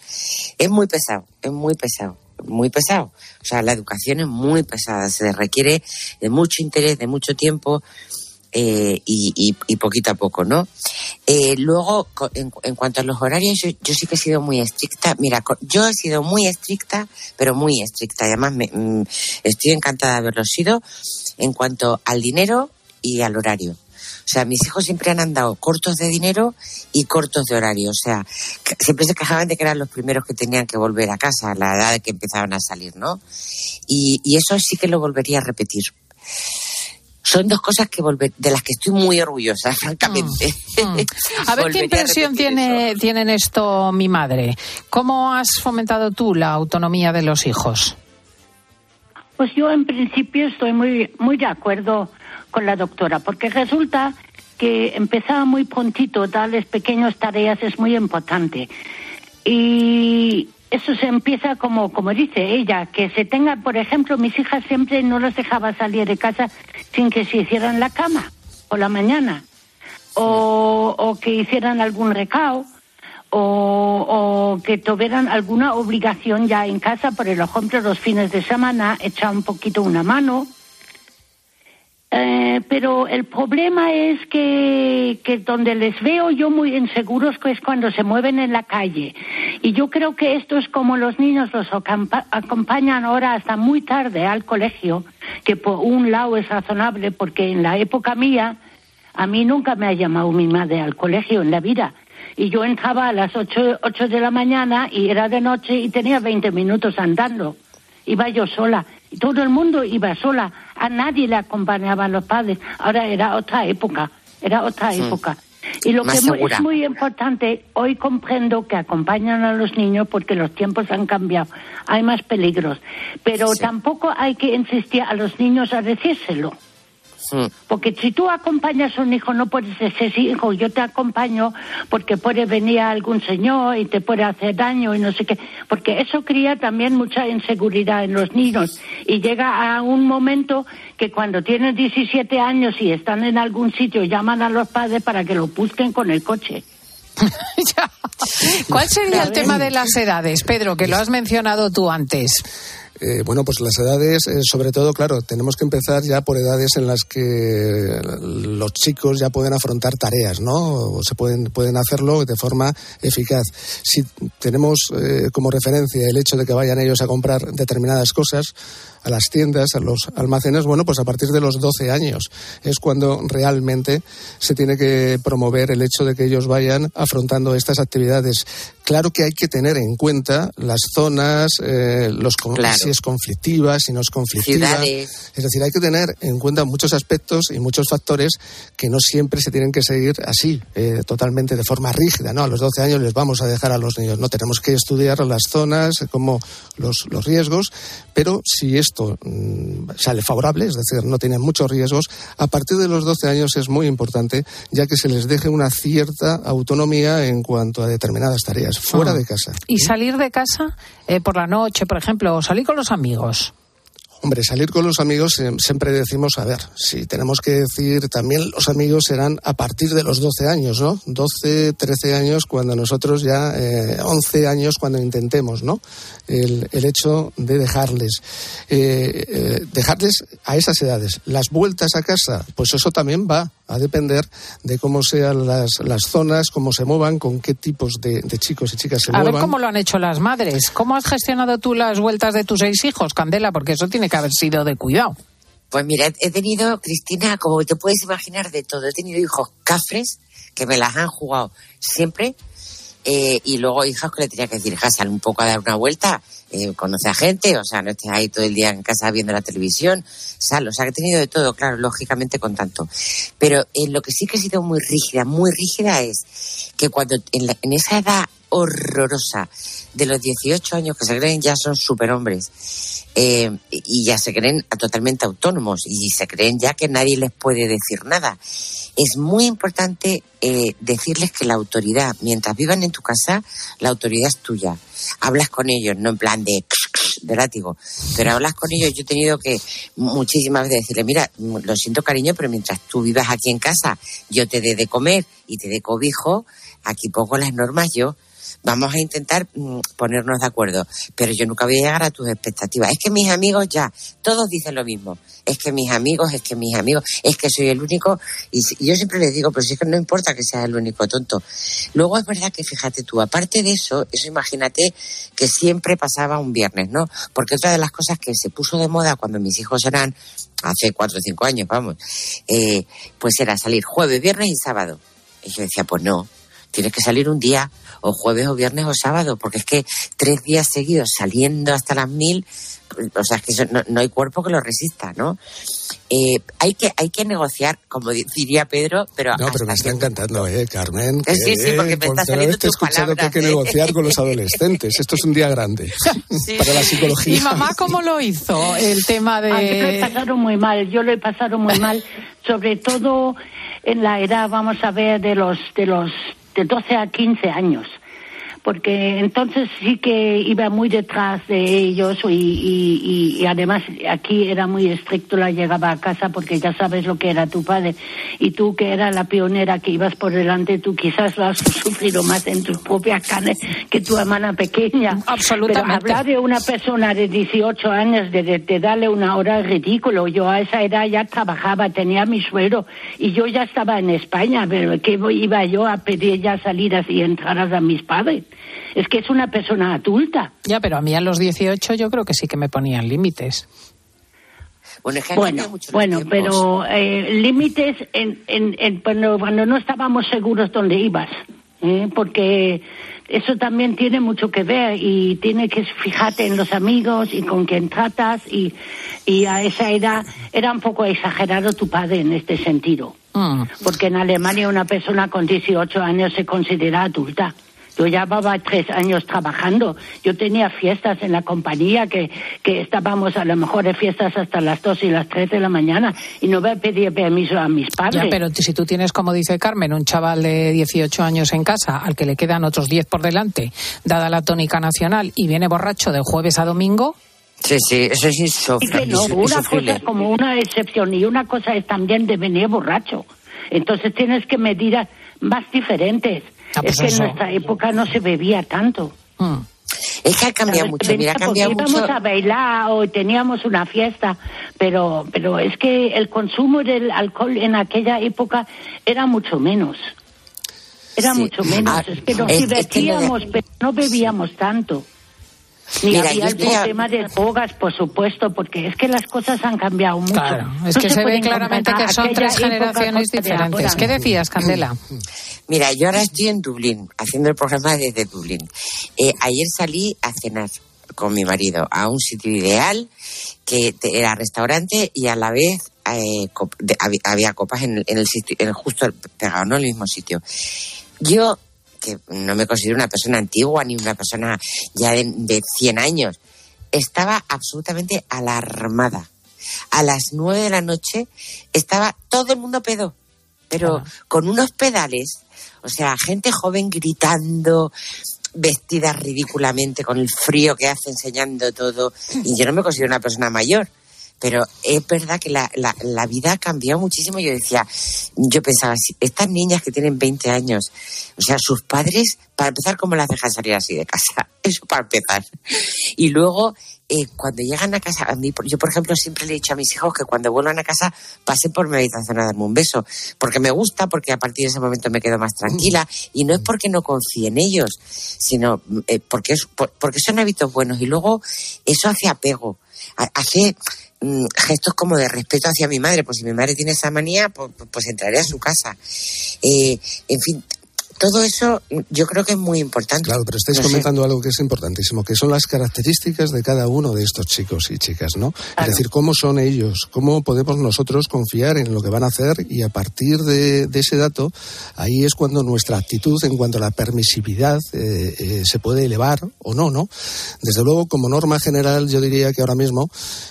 Es muy pesado, es muy pesado muy pesado. O sea, la educación es muy pesada, se requiere de mucho interés, de mucho tiempo eh, y, y, poquito a poco, ¿no? Eh, luego, en, en, cuanto a los horarios, yo, sí que he sido muy estricta. Mira, yo he sido muy estricta, pero muy estricta. Además, me, mm, estoy encantada de haberlo sido en cuanto al dinero y al horario. O sea, mis hijos siempre han andado cortos de dinero y cortos de horario. O sea, siempre se quejaban de que eran los primeros que tenían que volver a casa a la edad de que empezaban a salir, ¿no? Y, y eso sí que lo volvería a repetir son dos cosas que volver, de las que estoy muy orgullosa, francamente. Mm, mm. A ver qué impresión tiene, tienen esto mi madre. ¿Cómo has fomentado tú la autonomía de los hijos? Pues yo en principio estoy muy, muy de acuerdo con la doctora, porque resulta que empezaba muy prontito, darles pequeñas tareas es muy importante. Y eso se empieza como, como dice ella, que se tenga, por ejemplo, mis hijas siempre no las dejaba salir de casa sin que se hicieran la cama por la mañana, o, o que hicieran algún recao, o, o, que tuvieran alguna obligación ya en casa, por ejemplo, los fines de semana, echar un poquito una mano, eh, pero el problema es que, que donde les veo yo muy inseguros es cuando se mueven en la calle. Y yo creo que esto es como los niños los acompañan ahora hasta muy tarde al colegio, que por un lado es razonable porque en la época mía, a mí nunca me ha llamado mi madre al colegio en la vida. Y yo entraba a las ocho, ocho de la mañana y era de noche y tenía 20 minutos andando. Iba yo sola y todo el mundo iba sola, a nadie le acompañaban los padres. Ahora era otra época, era otra época. Y lo que es muy importante, hoy comprendo que acompañan a los niños porque los tiempos han cambiado, hay más peligros, pero tampoco hay que insistir a los niños a decírselo. Porque si tú acompañas a un hijo, no puedes decir, sí, hijo, yo te acompaño porque puede venir algún señor y te puede hacer daño y no sé qué. Porque eso cría también mucha inseguridad en los niños. Y llega a un momento que cuando tienen 17 años y están en algún sitio, llaman a los padres para que lo busquen con el coche. ¿Cuál sería el tema de las edades, Pedro, que lo has mencionado tú antes? Eh, bueno, pues las edades, eh, sobre todo, claro, tenemos que empezar ya por edades en las que los chicos ya pueden afrontar tareas, ¿no? O se pueden, pueden hacerlo de forma eficaz. Si tenemos eh, como referencia el hecho de que vayan ellos a comprar determinadas cosas, a las tiendas, a los almacenes, bueno, pues a partir de los 12 años es cuando realmente se tiene que promover el hecho de que ellos vayan afrontando estas actividades. Claro que hay que tener en cuenta las zonas, eh, los si es conflictiva, si no es conflictiva. Es decir, hay que tener en cuenta muchos aspectos y muchos factores que no siempre se tienen que seguir así, eh, totalmente de forma rígida. ¿no? A los 12 años les vamos a dejar a los niños. No tenemos que estudiar las zonas, como los, los riesgos, pero si esto Mm, sale favorable, es decir, no tienen muchos riesgos, a partir de los 12 años es muy importante, ya que se les deje una cierta autonomía en cuanto a determinadas tareas, fuera ah. de casa. ¿Y salir de casa eh, por la noche, por ejemplo, o salir con los amigos? Hombre, salir con los amigos eh, siempre decimos, a ver, si tenemos que decir, también los amigos serán a partir de los 12 años, ¿no? 12, 13 años cuando nosotros ya, eh, 11 años cuando intentemos, ¿no? El, hecho de dejarles, eh, eh, dejarles a esas edades. Las vueltas a casa, pues eso también va a depender de cómo sean las, las zonas, cómo se muevan, con qué tipos de, de chicos y chicas se A muevan. ver cómo lo han hecho las madres. ¿Cómo has gestionado tú las vueltas de tus seis hijos, Candela? Porque eso tiene que haber sido de cuidado. Pues mira, he tenido, Cristina, como te puedes imaginar, de todo. He tenido hijos cafres que me las han jugado siempre. eh, y luego hijas que le tenía que decir, hija, sal un poco a dar una vuelta, eh, conoce a gente, o sea, no estés ahí todo el día en casa viendo la televisión, sal, o sea, que he tenido de todo, claro, lógicamente con tanto. Pero en lo que sí que he sido muy rígida, muy rígida es que cuando en, la- en esa edad horrorosa de los 18 años que se creen ya son superhombres eh, y ya se creen totalmente autónomos y se creen ya que nadie les puede decir nada. Es muy importante eh, decirles que la autoridad, mientras vivan en tu casa, la autoridad es tuya. Hablas con ellos, no en plan de, de látigo, pero hablas con ellos. Yo he tenido que muchísimas veces decirle, mira, lo siento cariño, pero mientras tú vivas aquí en casa, yo te dé de comer y te dé cobijo, aquí pongo las normas yo. Vamos a intentar mm, ponernos de acuerdo, pero yo nunca voy a llegar a tus expectativas. Es que mis amigos ya, todos dicen lo mismo. Es que mis amigos, es que mis amigos, es que soy el único. Y yo siempre les digo, pero si es que no importa que seas el único tonto. Luego es verdad que fíjate tú, aparte de eso, eso imagínate que siempre pasaba un viernes, ¿no? Porque otra de las cosas que se puso de moda cuando mis hijos eran hace cuatro o cinco años, vamos, eh, pues era salir jueves, viernes y sábado. Y yo decía, pues no, tienes que salir un día, o jueves o viernes o sábado, porque es que tres días seguidos saliendo hasta las mil, pues, o sea, es que eso no, no hay cuerpo que lo resista, ¿no? Eh, hay que hay que negociar, como di- diría Pedro, pero No, pero me está encantando, ¿eh, Carmen? Eh, sí, sí, porque me por está saliendo vez te he tus escuchado que hay que palabras, ¿eh? negociar con los adolescentes. Esto es un día grande para la psicología. ¿Y mamá cómo lo hizo? El tema de... Yo lo he pasado muy mal, yo lo he pasado muy mal, sobre todo en la edad, vamos a ver, de los de los de 12 a 15 años. Porque entonces sí que iba muy detrás de ellos y, y, y- además aquí era muy estricto la llegaba a casa porque ya sabes lo que era tu padre y tú que eras la pionera que ibas por delante tú quizás lo has sufrido más en tus propias carnes que tu hermana pequeña Absolutamente. Pero hablar de una persona de 18 años, de, de- de darle una hora es ridículo. Yo a esa edad ya trabajaba, tenía mi sueldo y yo ya estaba en España, pero ¿qué iba yo a pedir ya salidas y entradas a mis padres? Es que es una persona adulta. Ya, pero a mí a los 18 yo creo que sí que me ponían límites. Bueno, es que han Bueno, pero eh, límites en, en, en- cuando, cuando no estábamos seguros dónde ibas, ¿eh? porque eso también tiene mucho que ver y tiene que fijarte en los amigos y con quién tratas y, y a esa edad era un poco exagerado tu padre en este sentido, Mm. porque en Alemania una persona con 18 años se considera adulta. Yo ya llevaba tres años trabajando. Yo tenía fiestas en la compañía que, que estábamos a lo mejor de fiestas hasta las dos y las tres de la mañana y no me pedía permiso a mis padres. Ya, pero si tú tienes, como dice Carmen, un chaval de 18 años en casa al que le quedan otros 10 por delante, dada la tónica nacional, y viene borracho de jueves a domingo, Sí, sí, eso es Y insuf- que no, una insufrible. cosa es como una excepción y una cosa es también de venir borracho. Entonces tienes que medidas más diferentes. Ah, pues es que eso. en nuestra época no se bebía tanto. Es que ha cambiado mucho, mira, ha cambiado íbamos mucho. a bailar o teníamos una fiesta, pero, pero es que el consumo del alcohol en aquella época era mucho menos. Era Sí. mucho menos. Ah, es que nos es- es que divertíamos, pero no bebíamos tanto. Ni Mira, había yo el estoy a- problema de drogas, por supuesto, porque es que las cosas han cambiado mucho. Claro, es No que se, ve pueden claramente que son tres generaciones diferentes. ¿Qué decías, Candela? Mira, yo ahora estoy en Dublín, haciendo el programa desde Dublín. Eh, ayer salí a cenar con mi marido a un sitio ideal que te- era restaurante y a la vez eh, cop- de- había, había copas en, el- en el sitio, en el justo pegado, no en el mismo sitio. Yo, que no me considero una persona antigua ni una persona ya de, de 100 años, estaba absolutamente alarmada. A las nueve de la noche estaba todo el mundo pedo, pero con unos pedales, o sea, gente joven gritando, vestidas ridículamente con el frío que hace enseñando todo. Y yo no me considero una persona mayor, pero es verdad que la, la, la vida ha cambiado muchísimo. Yo decía, yo pensaba, estas niñas que tienen 20 años, o sea, sus padres, para empezar, ¿cómo las dejan salir así de casa? Eso para empezar. Y luego, eh, cuando llegan a casa, a mí, yo por ejemplo siempre le he dicho a mis hijos que cuando vuelvan a casa pasen por mi habitación a darme un beso, porque me gusta, porque a partir de ese momento me quedo más tranquila y no es porque no confíe en ellos, sino eh, porque, es, por- porque son hábitos buenos y luego eso hace apego, ha- hace gestos como de respeto hacia mi madre, pues si mi madre tiene esa manía, pues, pues entraré a su casa. Eh, en fin, todo eso yo creo que es muy importante. Claro, pero estáis No sé. comentando algo que es importantísimo, que son las características de cada uno de estos chicos y chicas, ¿no? Es decir, cómo son ellos, cómo podemos nosotros confiar en lo que van a hacer y a partir de, de ese dato, ahí es cuando nuestra actitud en cuanto a la permisividad eh, eh, se puede elevar o no, ¿no? Desde luego, como norma general, yo diría que ahora mismo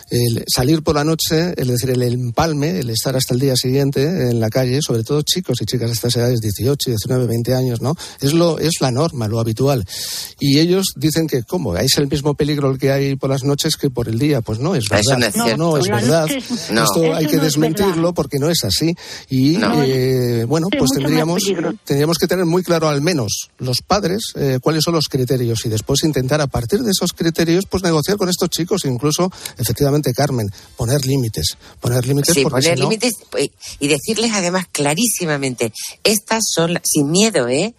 el salir por la noche, es decir, el empalme, el estar hasta el día siguiente en la calle, sobre todo chicos y chicas de estas edades, 18, 19, 20 años, ¿no? Es, lo, es la norma, lo habitual. Y ellos dicen que, ¿cómo? ¿Es el mismo peligro el que hay por las noches que por el día? Pues no, es Eso verdad. no es cierto. no, es Por las verdad. no. Esto hay que desmentirlo porque no es así. Y, No. eh, bueno, pues tendríamos, tendríamos que tener muy claro, al menos los padres, eh, cuáles son los criterios y después intentar, a partir de esos criterios, pues negociar con estos chicos, incluso, efectivamente, Carmen, poner límites. Poner límites Sí, porque poner si no- límites eh, y decirles además clarísimamente, estas son, la- sin miedo, ¿eh?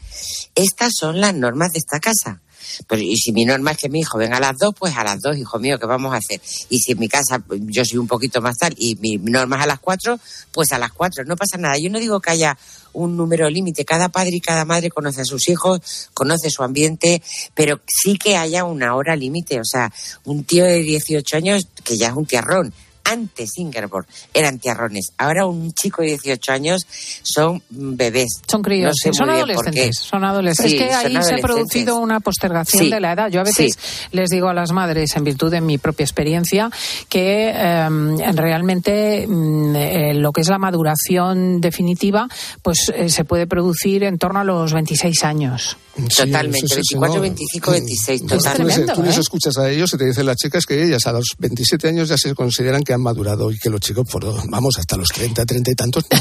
Estas son las normas de esta casa. Pero, y si mi norma es que mi hijo venga a las dos, pues a las dos, hijo mío, ¿qué vamos a hacer? Y si en mi casa pues, yo soy un poquito más tal y mi norma es a las cuatro, pues a las cuatro, no pasa nada. Yo no digo que haya un número límite, cada padre y cada madre conoce a sus hijos, conoce su ambiente, pero sí que haya una hora límite. O sea, un tío de 18 años que ya es un tiarrón. Antes Ingeborg eran tiarrones, ahora un chico de 18 años son bebés. Son críos, No sé son adolescentes, son adolescentes. Sí, es que son ahí se ha producido una postergación Sí, de la edad. Yo a veces sí. les digo a las madres, en virtud de mi propia experiencia, que eh, realmente mm, eh, lo que es la maduración definitiva, pues eh, se puede producir en torno a los 26 años. Totalmente, Sí, sí, sí, 24, no. 25, 26, Tú les- totalmente. tú les escuchas a ellos y te dicen las chicas que ellas a los 27 años ya se consideran que han madurado y que los chicos, por, vamos, hasta los 30, 30 y tantos, te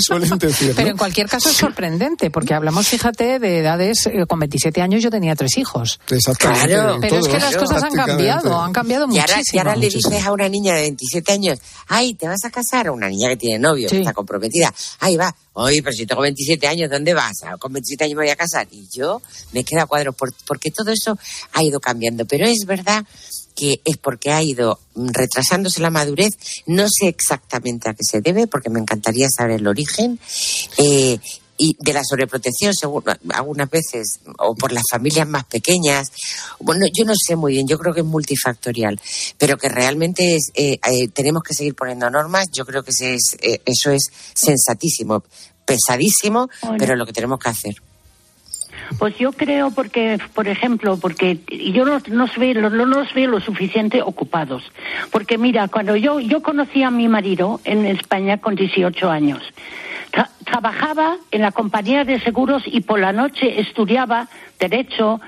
suelen decir. ¿no? Pero en cualquier caso es sorprendente, porque hablamos, fíjate, de edades, eh, con 27 años yo tenía tres hijos. Exactamente. Claro. Pero es que las cosas han cambiado, han cambiado Y muchísimo. ahora, y ahora le muchísimo. dices a una niña de 27 años, ay, ¿te vas a casar? A una niña que tiene novio, que está comprometida. Ay, va, oye, pero si tengo 27 años, ¿dónde vas? Ah, Con 27 años me voy a casar. Y yo me quedo a cuadro, por- porque todo eso ha ido cambiando. Pero es verdad que es porque ha ido retrasándose la madurez. No sé exactamente a qué se debe, porque me encantaría saber el origen. Eh, y de la sobreprotección, según, algunas veces, o por las familias más pequeñas. Bueno, yo no sé muy bien, yo creo que es multifactorial, pero que realmente es, eh, eh, tenemos que seguir poniendo normas. Yo creo que ese es, eh, eso es sensatísimo, pesadísimo, Bueno. pero lo que tenemos que hacer. Pues yo creo porque, por ejemplo, porque yo no, no, veo, no los veo lo suficiente ocupados. Porque mira, cuando yo, yo conocí a mi marido en España con 18 años, Tra- trabajaba en la compañía de seguros y por la noche estudiaba derecho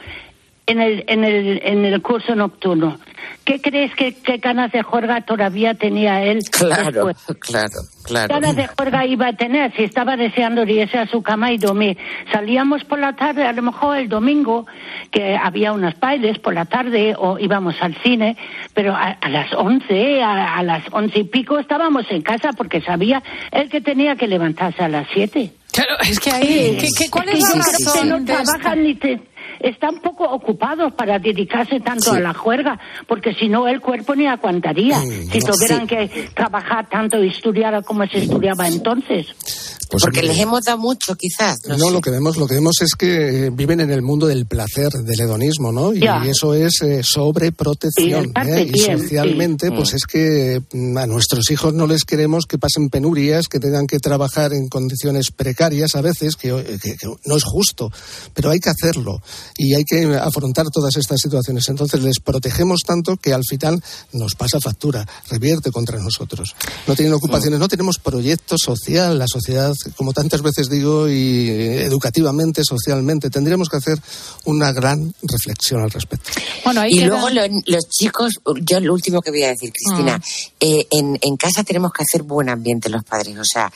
en el, en el, en el curso nocturno. ¿Qué crees que qué ganas de juerga todavía tenía él? Claro, después? claro, claro. ganas de juerga iba a tener si estaba deseando irse a su cama y dormir. Salíamos por la tarde, a lo mejor el domingo, que había unos bailes por la tarde o íbamos al cine, pero a, a las once, a, a las once y pico estábamos en casa porque sabía él que tenía que levantarse a las siete. Claro, es que ahí, ¿qué- qué- cuál es que la creo que razón no de esta- trabajan ni te- están poco ocupados para dedicarse tanto a la juerga, porque si no el cuerpo ni aguantaría si no, tuvieran sí. que trabajar tanto y estudiar como se estudiaba entonces. Pues, Porque les hemos dado mucho, quizás. No, No, sé. lo que vemos, lo que vemos es que eh, viven en el mundo del placer, del hedonismo, ¿no? Y eso es eh, sobreprotección. Y ¿eh? Y bien, socialmente, sí. pues es que mm, a nuestros hijos no les queremos que pasen penurias, que tengan que trabajar en condiciones precarias a veces, que, que- que no es justo, pero hay que hacerlo y hay que afrontar todas estas situaciones. Entonces les protegemos tanto que al final nos pasa factura, revierte contra nosotros. No tienen ocupaciones, no tenemos proyecto social, la sociedad como tantas veces digo, y educativamente, socialmente, tendríamos que hacer una gran reflexión al respecto. Bueno, y luego los chicos, yo lo último que voy a decir, Cristina, mm. eh, en, en, casa tenemos que hacer buen ambiente los padres, o sea,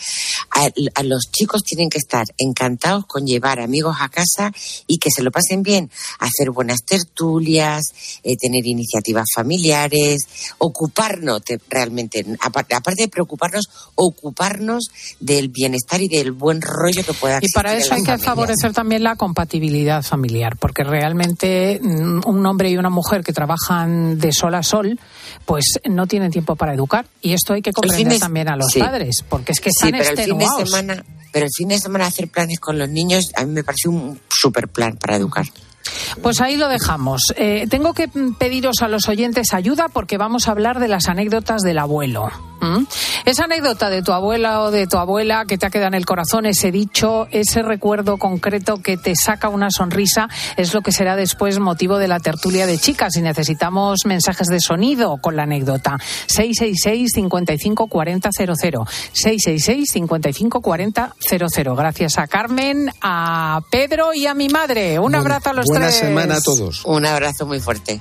a, los chicos tienen que estar encantados con llevar amigos a casa y que se lo pasen bien, hacer buenas tertulias, eh, tener iniciativas familiares, ocuparnos realmente, aparte de preocuparnos, ocuparnos del bienestar y del buen rollo que pueda Y para eso hay que favorecer también la compatibilidad familiar, porque realmente mm, un hombre y una mujer que trabajan de sol a sol, pues no tienen tiempo para educar. Y esto hay que comprender también a los padres, porque es que están sí, pero el fin de semana, pero el fin de semana hacer planes con los niños a mí me parece un super plan para educar. Pues ahí lo dejamos. Eh, tengo que pediros a los oyentes ayuda porque vamos a hablar de las anécdotas del abuelo. Esa anécdota de tu abuela o de tu abuela que te ha quedado en el corazón, ese dicho, ese recuerdo concreto que te saca una sonrisa, es lo que será después motivo de la tertulia de chicas. Y necesitamos mensajes de sonido con la anécdota. 666 55 40 00. 666 55 40 00. Gracias a Carmen, a Pedro y a mi madre. Un abrazo a los Buena semana a todos. Un abrazo muy fuerte.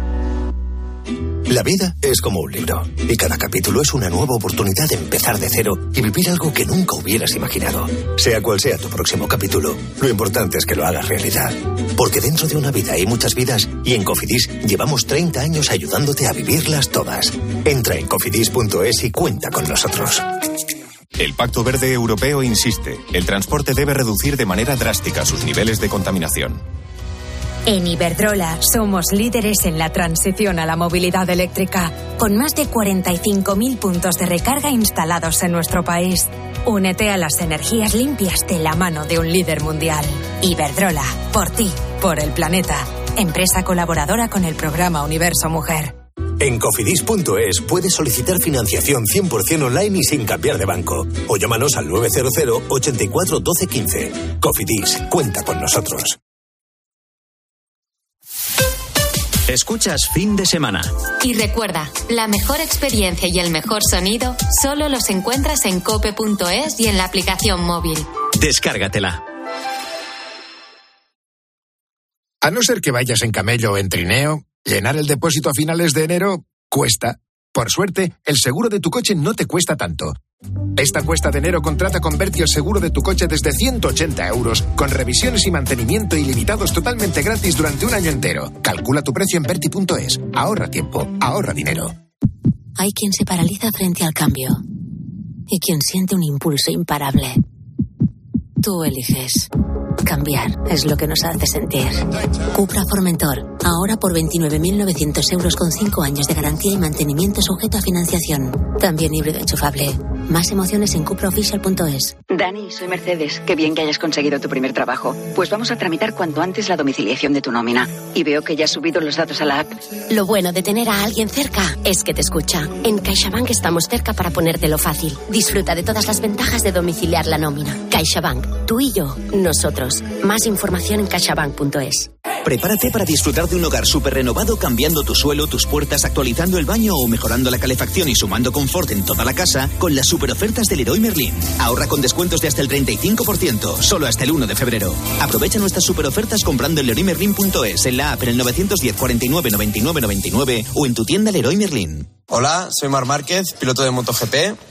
La vida es como un libro y cada capítulo es una nueva oportunidad de empezar de cero y vivir algo que nunca hubieras imaginado. Sea cual sea tu próximo capítulo, lo importante es que lo hagas realidad. Porque dentro de una vida hay muchas vidas y en Cofidis llevamos 30 años ayudándote a vivirlas todas. Entra en cofidis.es y cuenta con nosotros. El Pacto Verde Europeo insiste, el transporte debe reducir de manera drástica sus niveles de contaminación. En Iberdrola somos líderes en la transición a la movilidad eléctrica, con más de 45.000 puntos de recarga instalados en nuestro país. Únete a las energías limpias de la mano de un líder mundial. Iberdrola, por ti, por el planeta. Empresa colaboradora con el programa Universo Mujer. En cofidis.es puedes solicitar financiación 100% online y sin cambiar de banco. O llámanos al 900 84 12 15. Cofidis, cuenta con nosotros. Escuchas fin de semana. Y recuerda, la mejor experiencia y el mejor sonido solo los encuentras en cope.es y en la aplicación móvil. Descárgatela. A no ser que vayas en camello o en trineo, llenar el depósito a finales de enero cuesta. Por suerte, el seguro de tu coche no te cuesta tanto. Esta cuesta de enero contrata con Berti el seguro de tu coche desde 180 euros, con revisiones y mantenimiento ilimitados totalmente gratis durante un año entero. Calcula tu precio en Berti.es. Ahorra tiempo, ahorra dinero. Hay quien se paraliza frente al cambio y quien siente un impulso imparable. Tú eliges. Cambiar es lo que nos hace sentir. Cupra Formentor. Ahora por 29.900 euros con 5 años de garantía y mantenimiento sujeto a financiación. También híbrido enchufable. Más emociones en cupraofficial.es. Dani, soy Mercedes. Qué bien que hayas conseguido tu primer trabajo. Pues vamos a tramitar cuanto antes la domiciliación de tu nómina. Y veo que ya has subido los datos a la app. Lo bueno de tener a alguien cerca es que te escucha. En CaixaBank estamos cerca para ponértelo fácil. Disfruta de todas las ventajas de domiciliar la nómina. CaixaBank. Tú y yo. Nosotros. Más información en caixabank.es. Prepárate para disfrutar de un hogar súper renovado cambiando tu suelo, tus puertas, actualizando el baño o mejorando la calefacción y sumando confort en toda la casa con las super ofertas del Leroy Merlin. Ahorra con descuentos de hasta el 35%, solo hasta el 1 de febrero. Aprovecha nuestras super ofertas comprando en leroymerlin.es, en la app en el 910 49 99 99 o en tu tienda Leroy Merlin. Hola, soy Mar Márquez, piloto de MotoGP.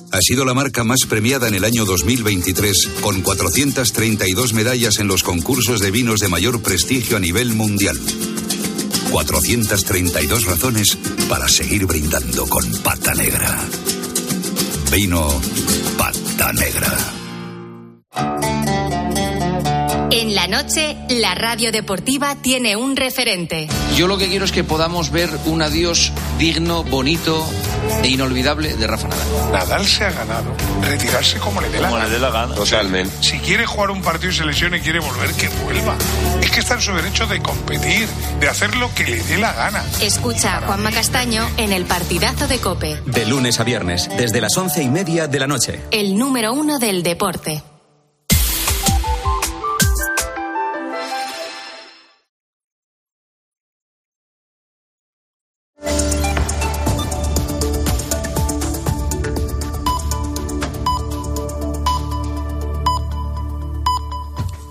ha sido la marca más premiada en el año 2023, con 432 medallas en los concursos de vinos de mayor prestigio a nivel mundial. 432 razones para seguir brindando con pata negra. Vino pata negra. En la noche, la radio deportiva tiene un referente. Yo lo que quiero es que podamos ver un adiós digno, bonito e inolvidable de Rafa Nadal. Nadal se ha ganado retirarse como le dé la Como gana. le dé la gana. Totalmente. Si quiere jugar un partido y se lesiona y quiere volver, que vuelva. Es que está en su derecho de competir, de hacer lo que le dé la gana. Escucha a Juanma Castaño en el partidazo de Cope, De lunes a viernes, desde las once y media de la noche. el número uno del deporte.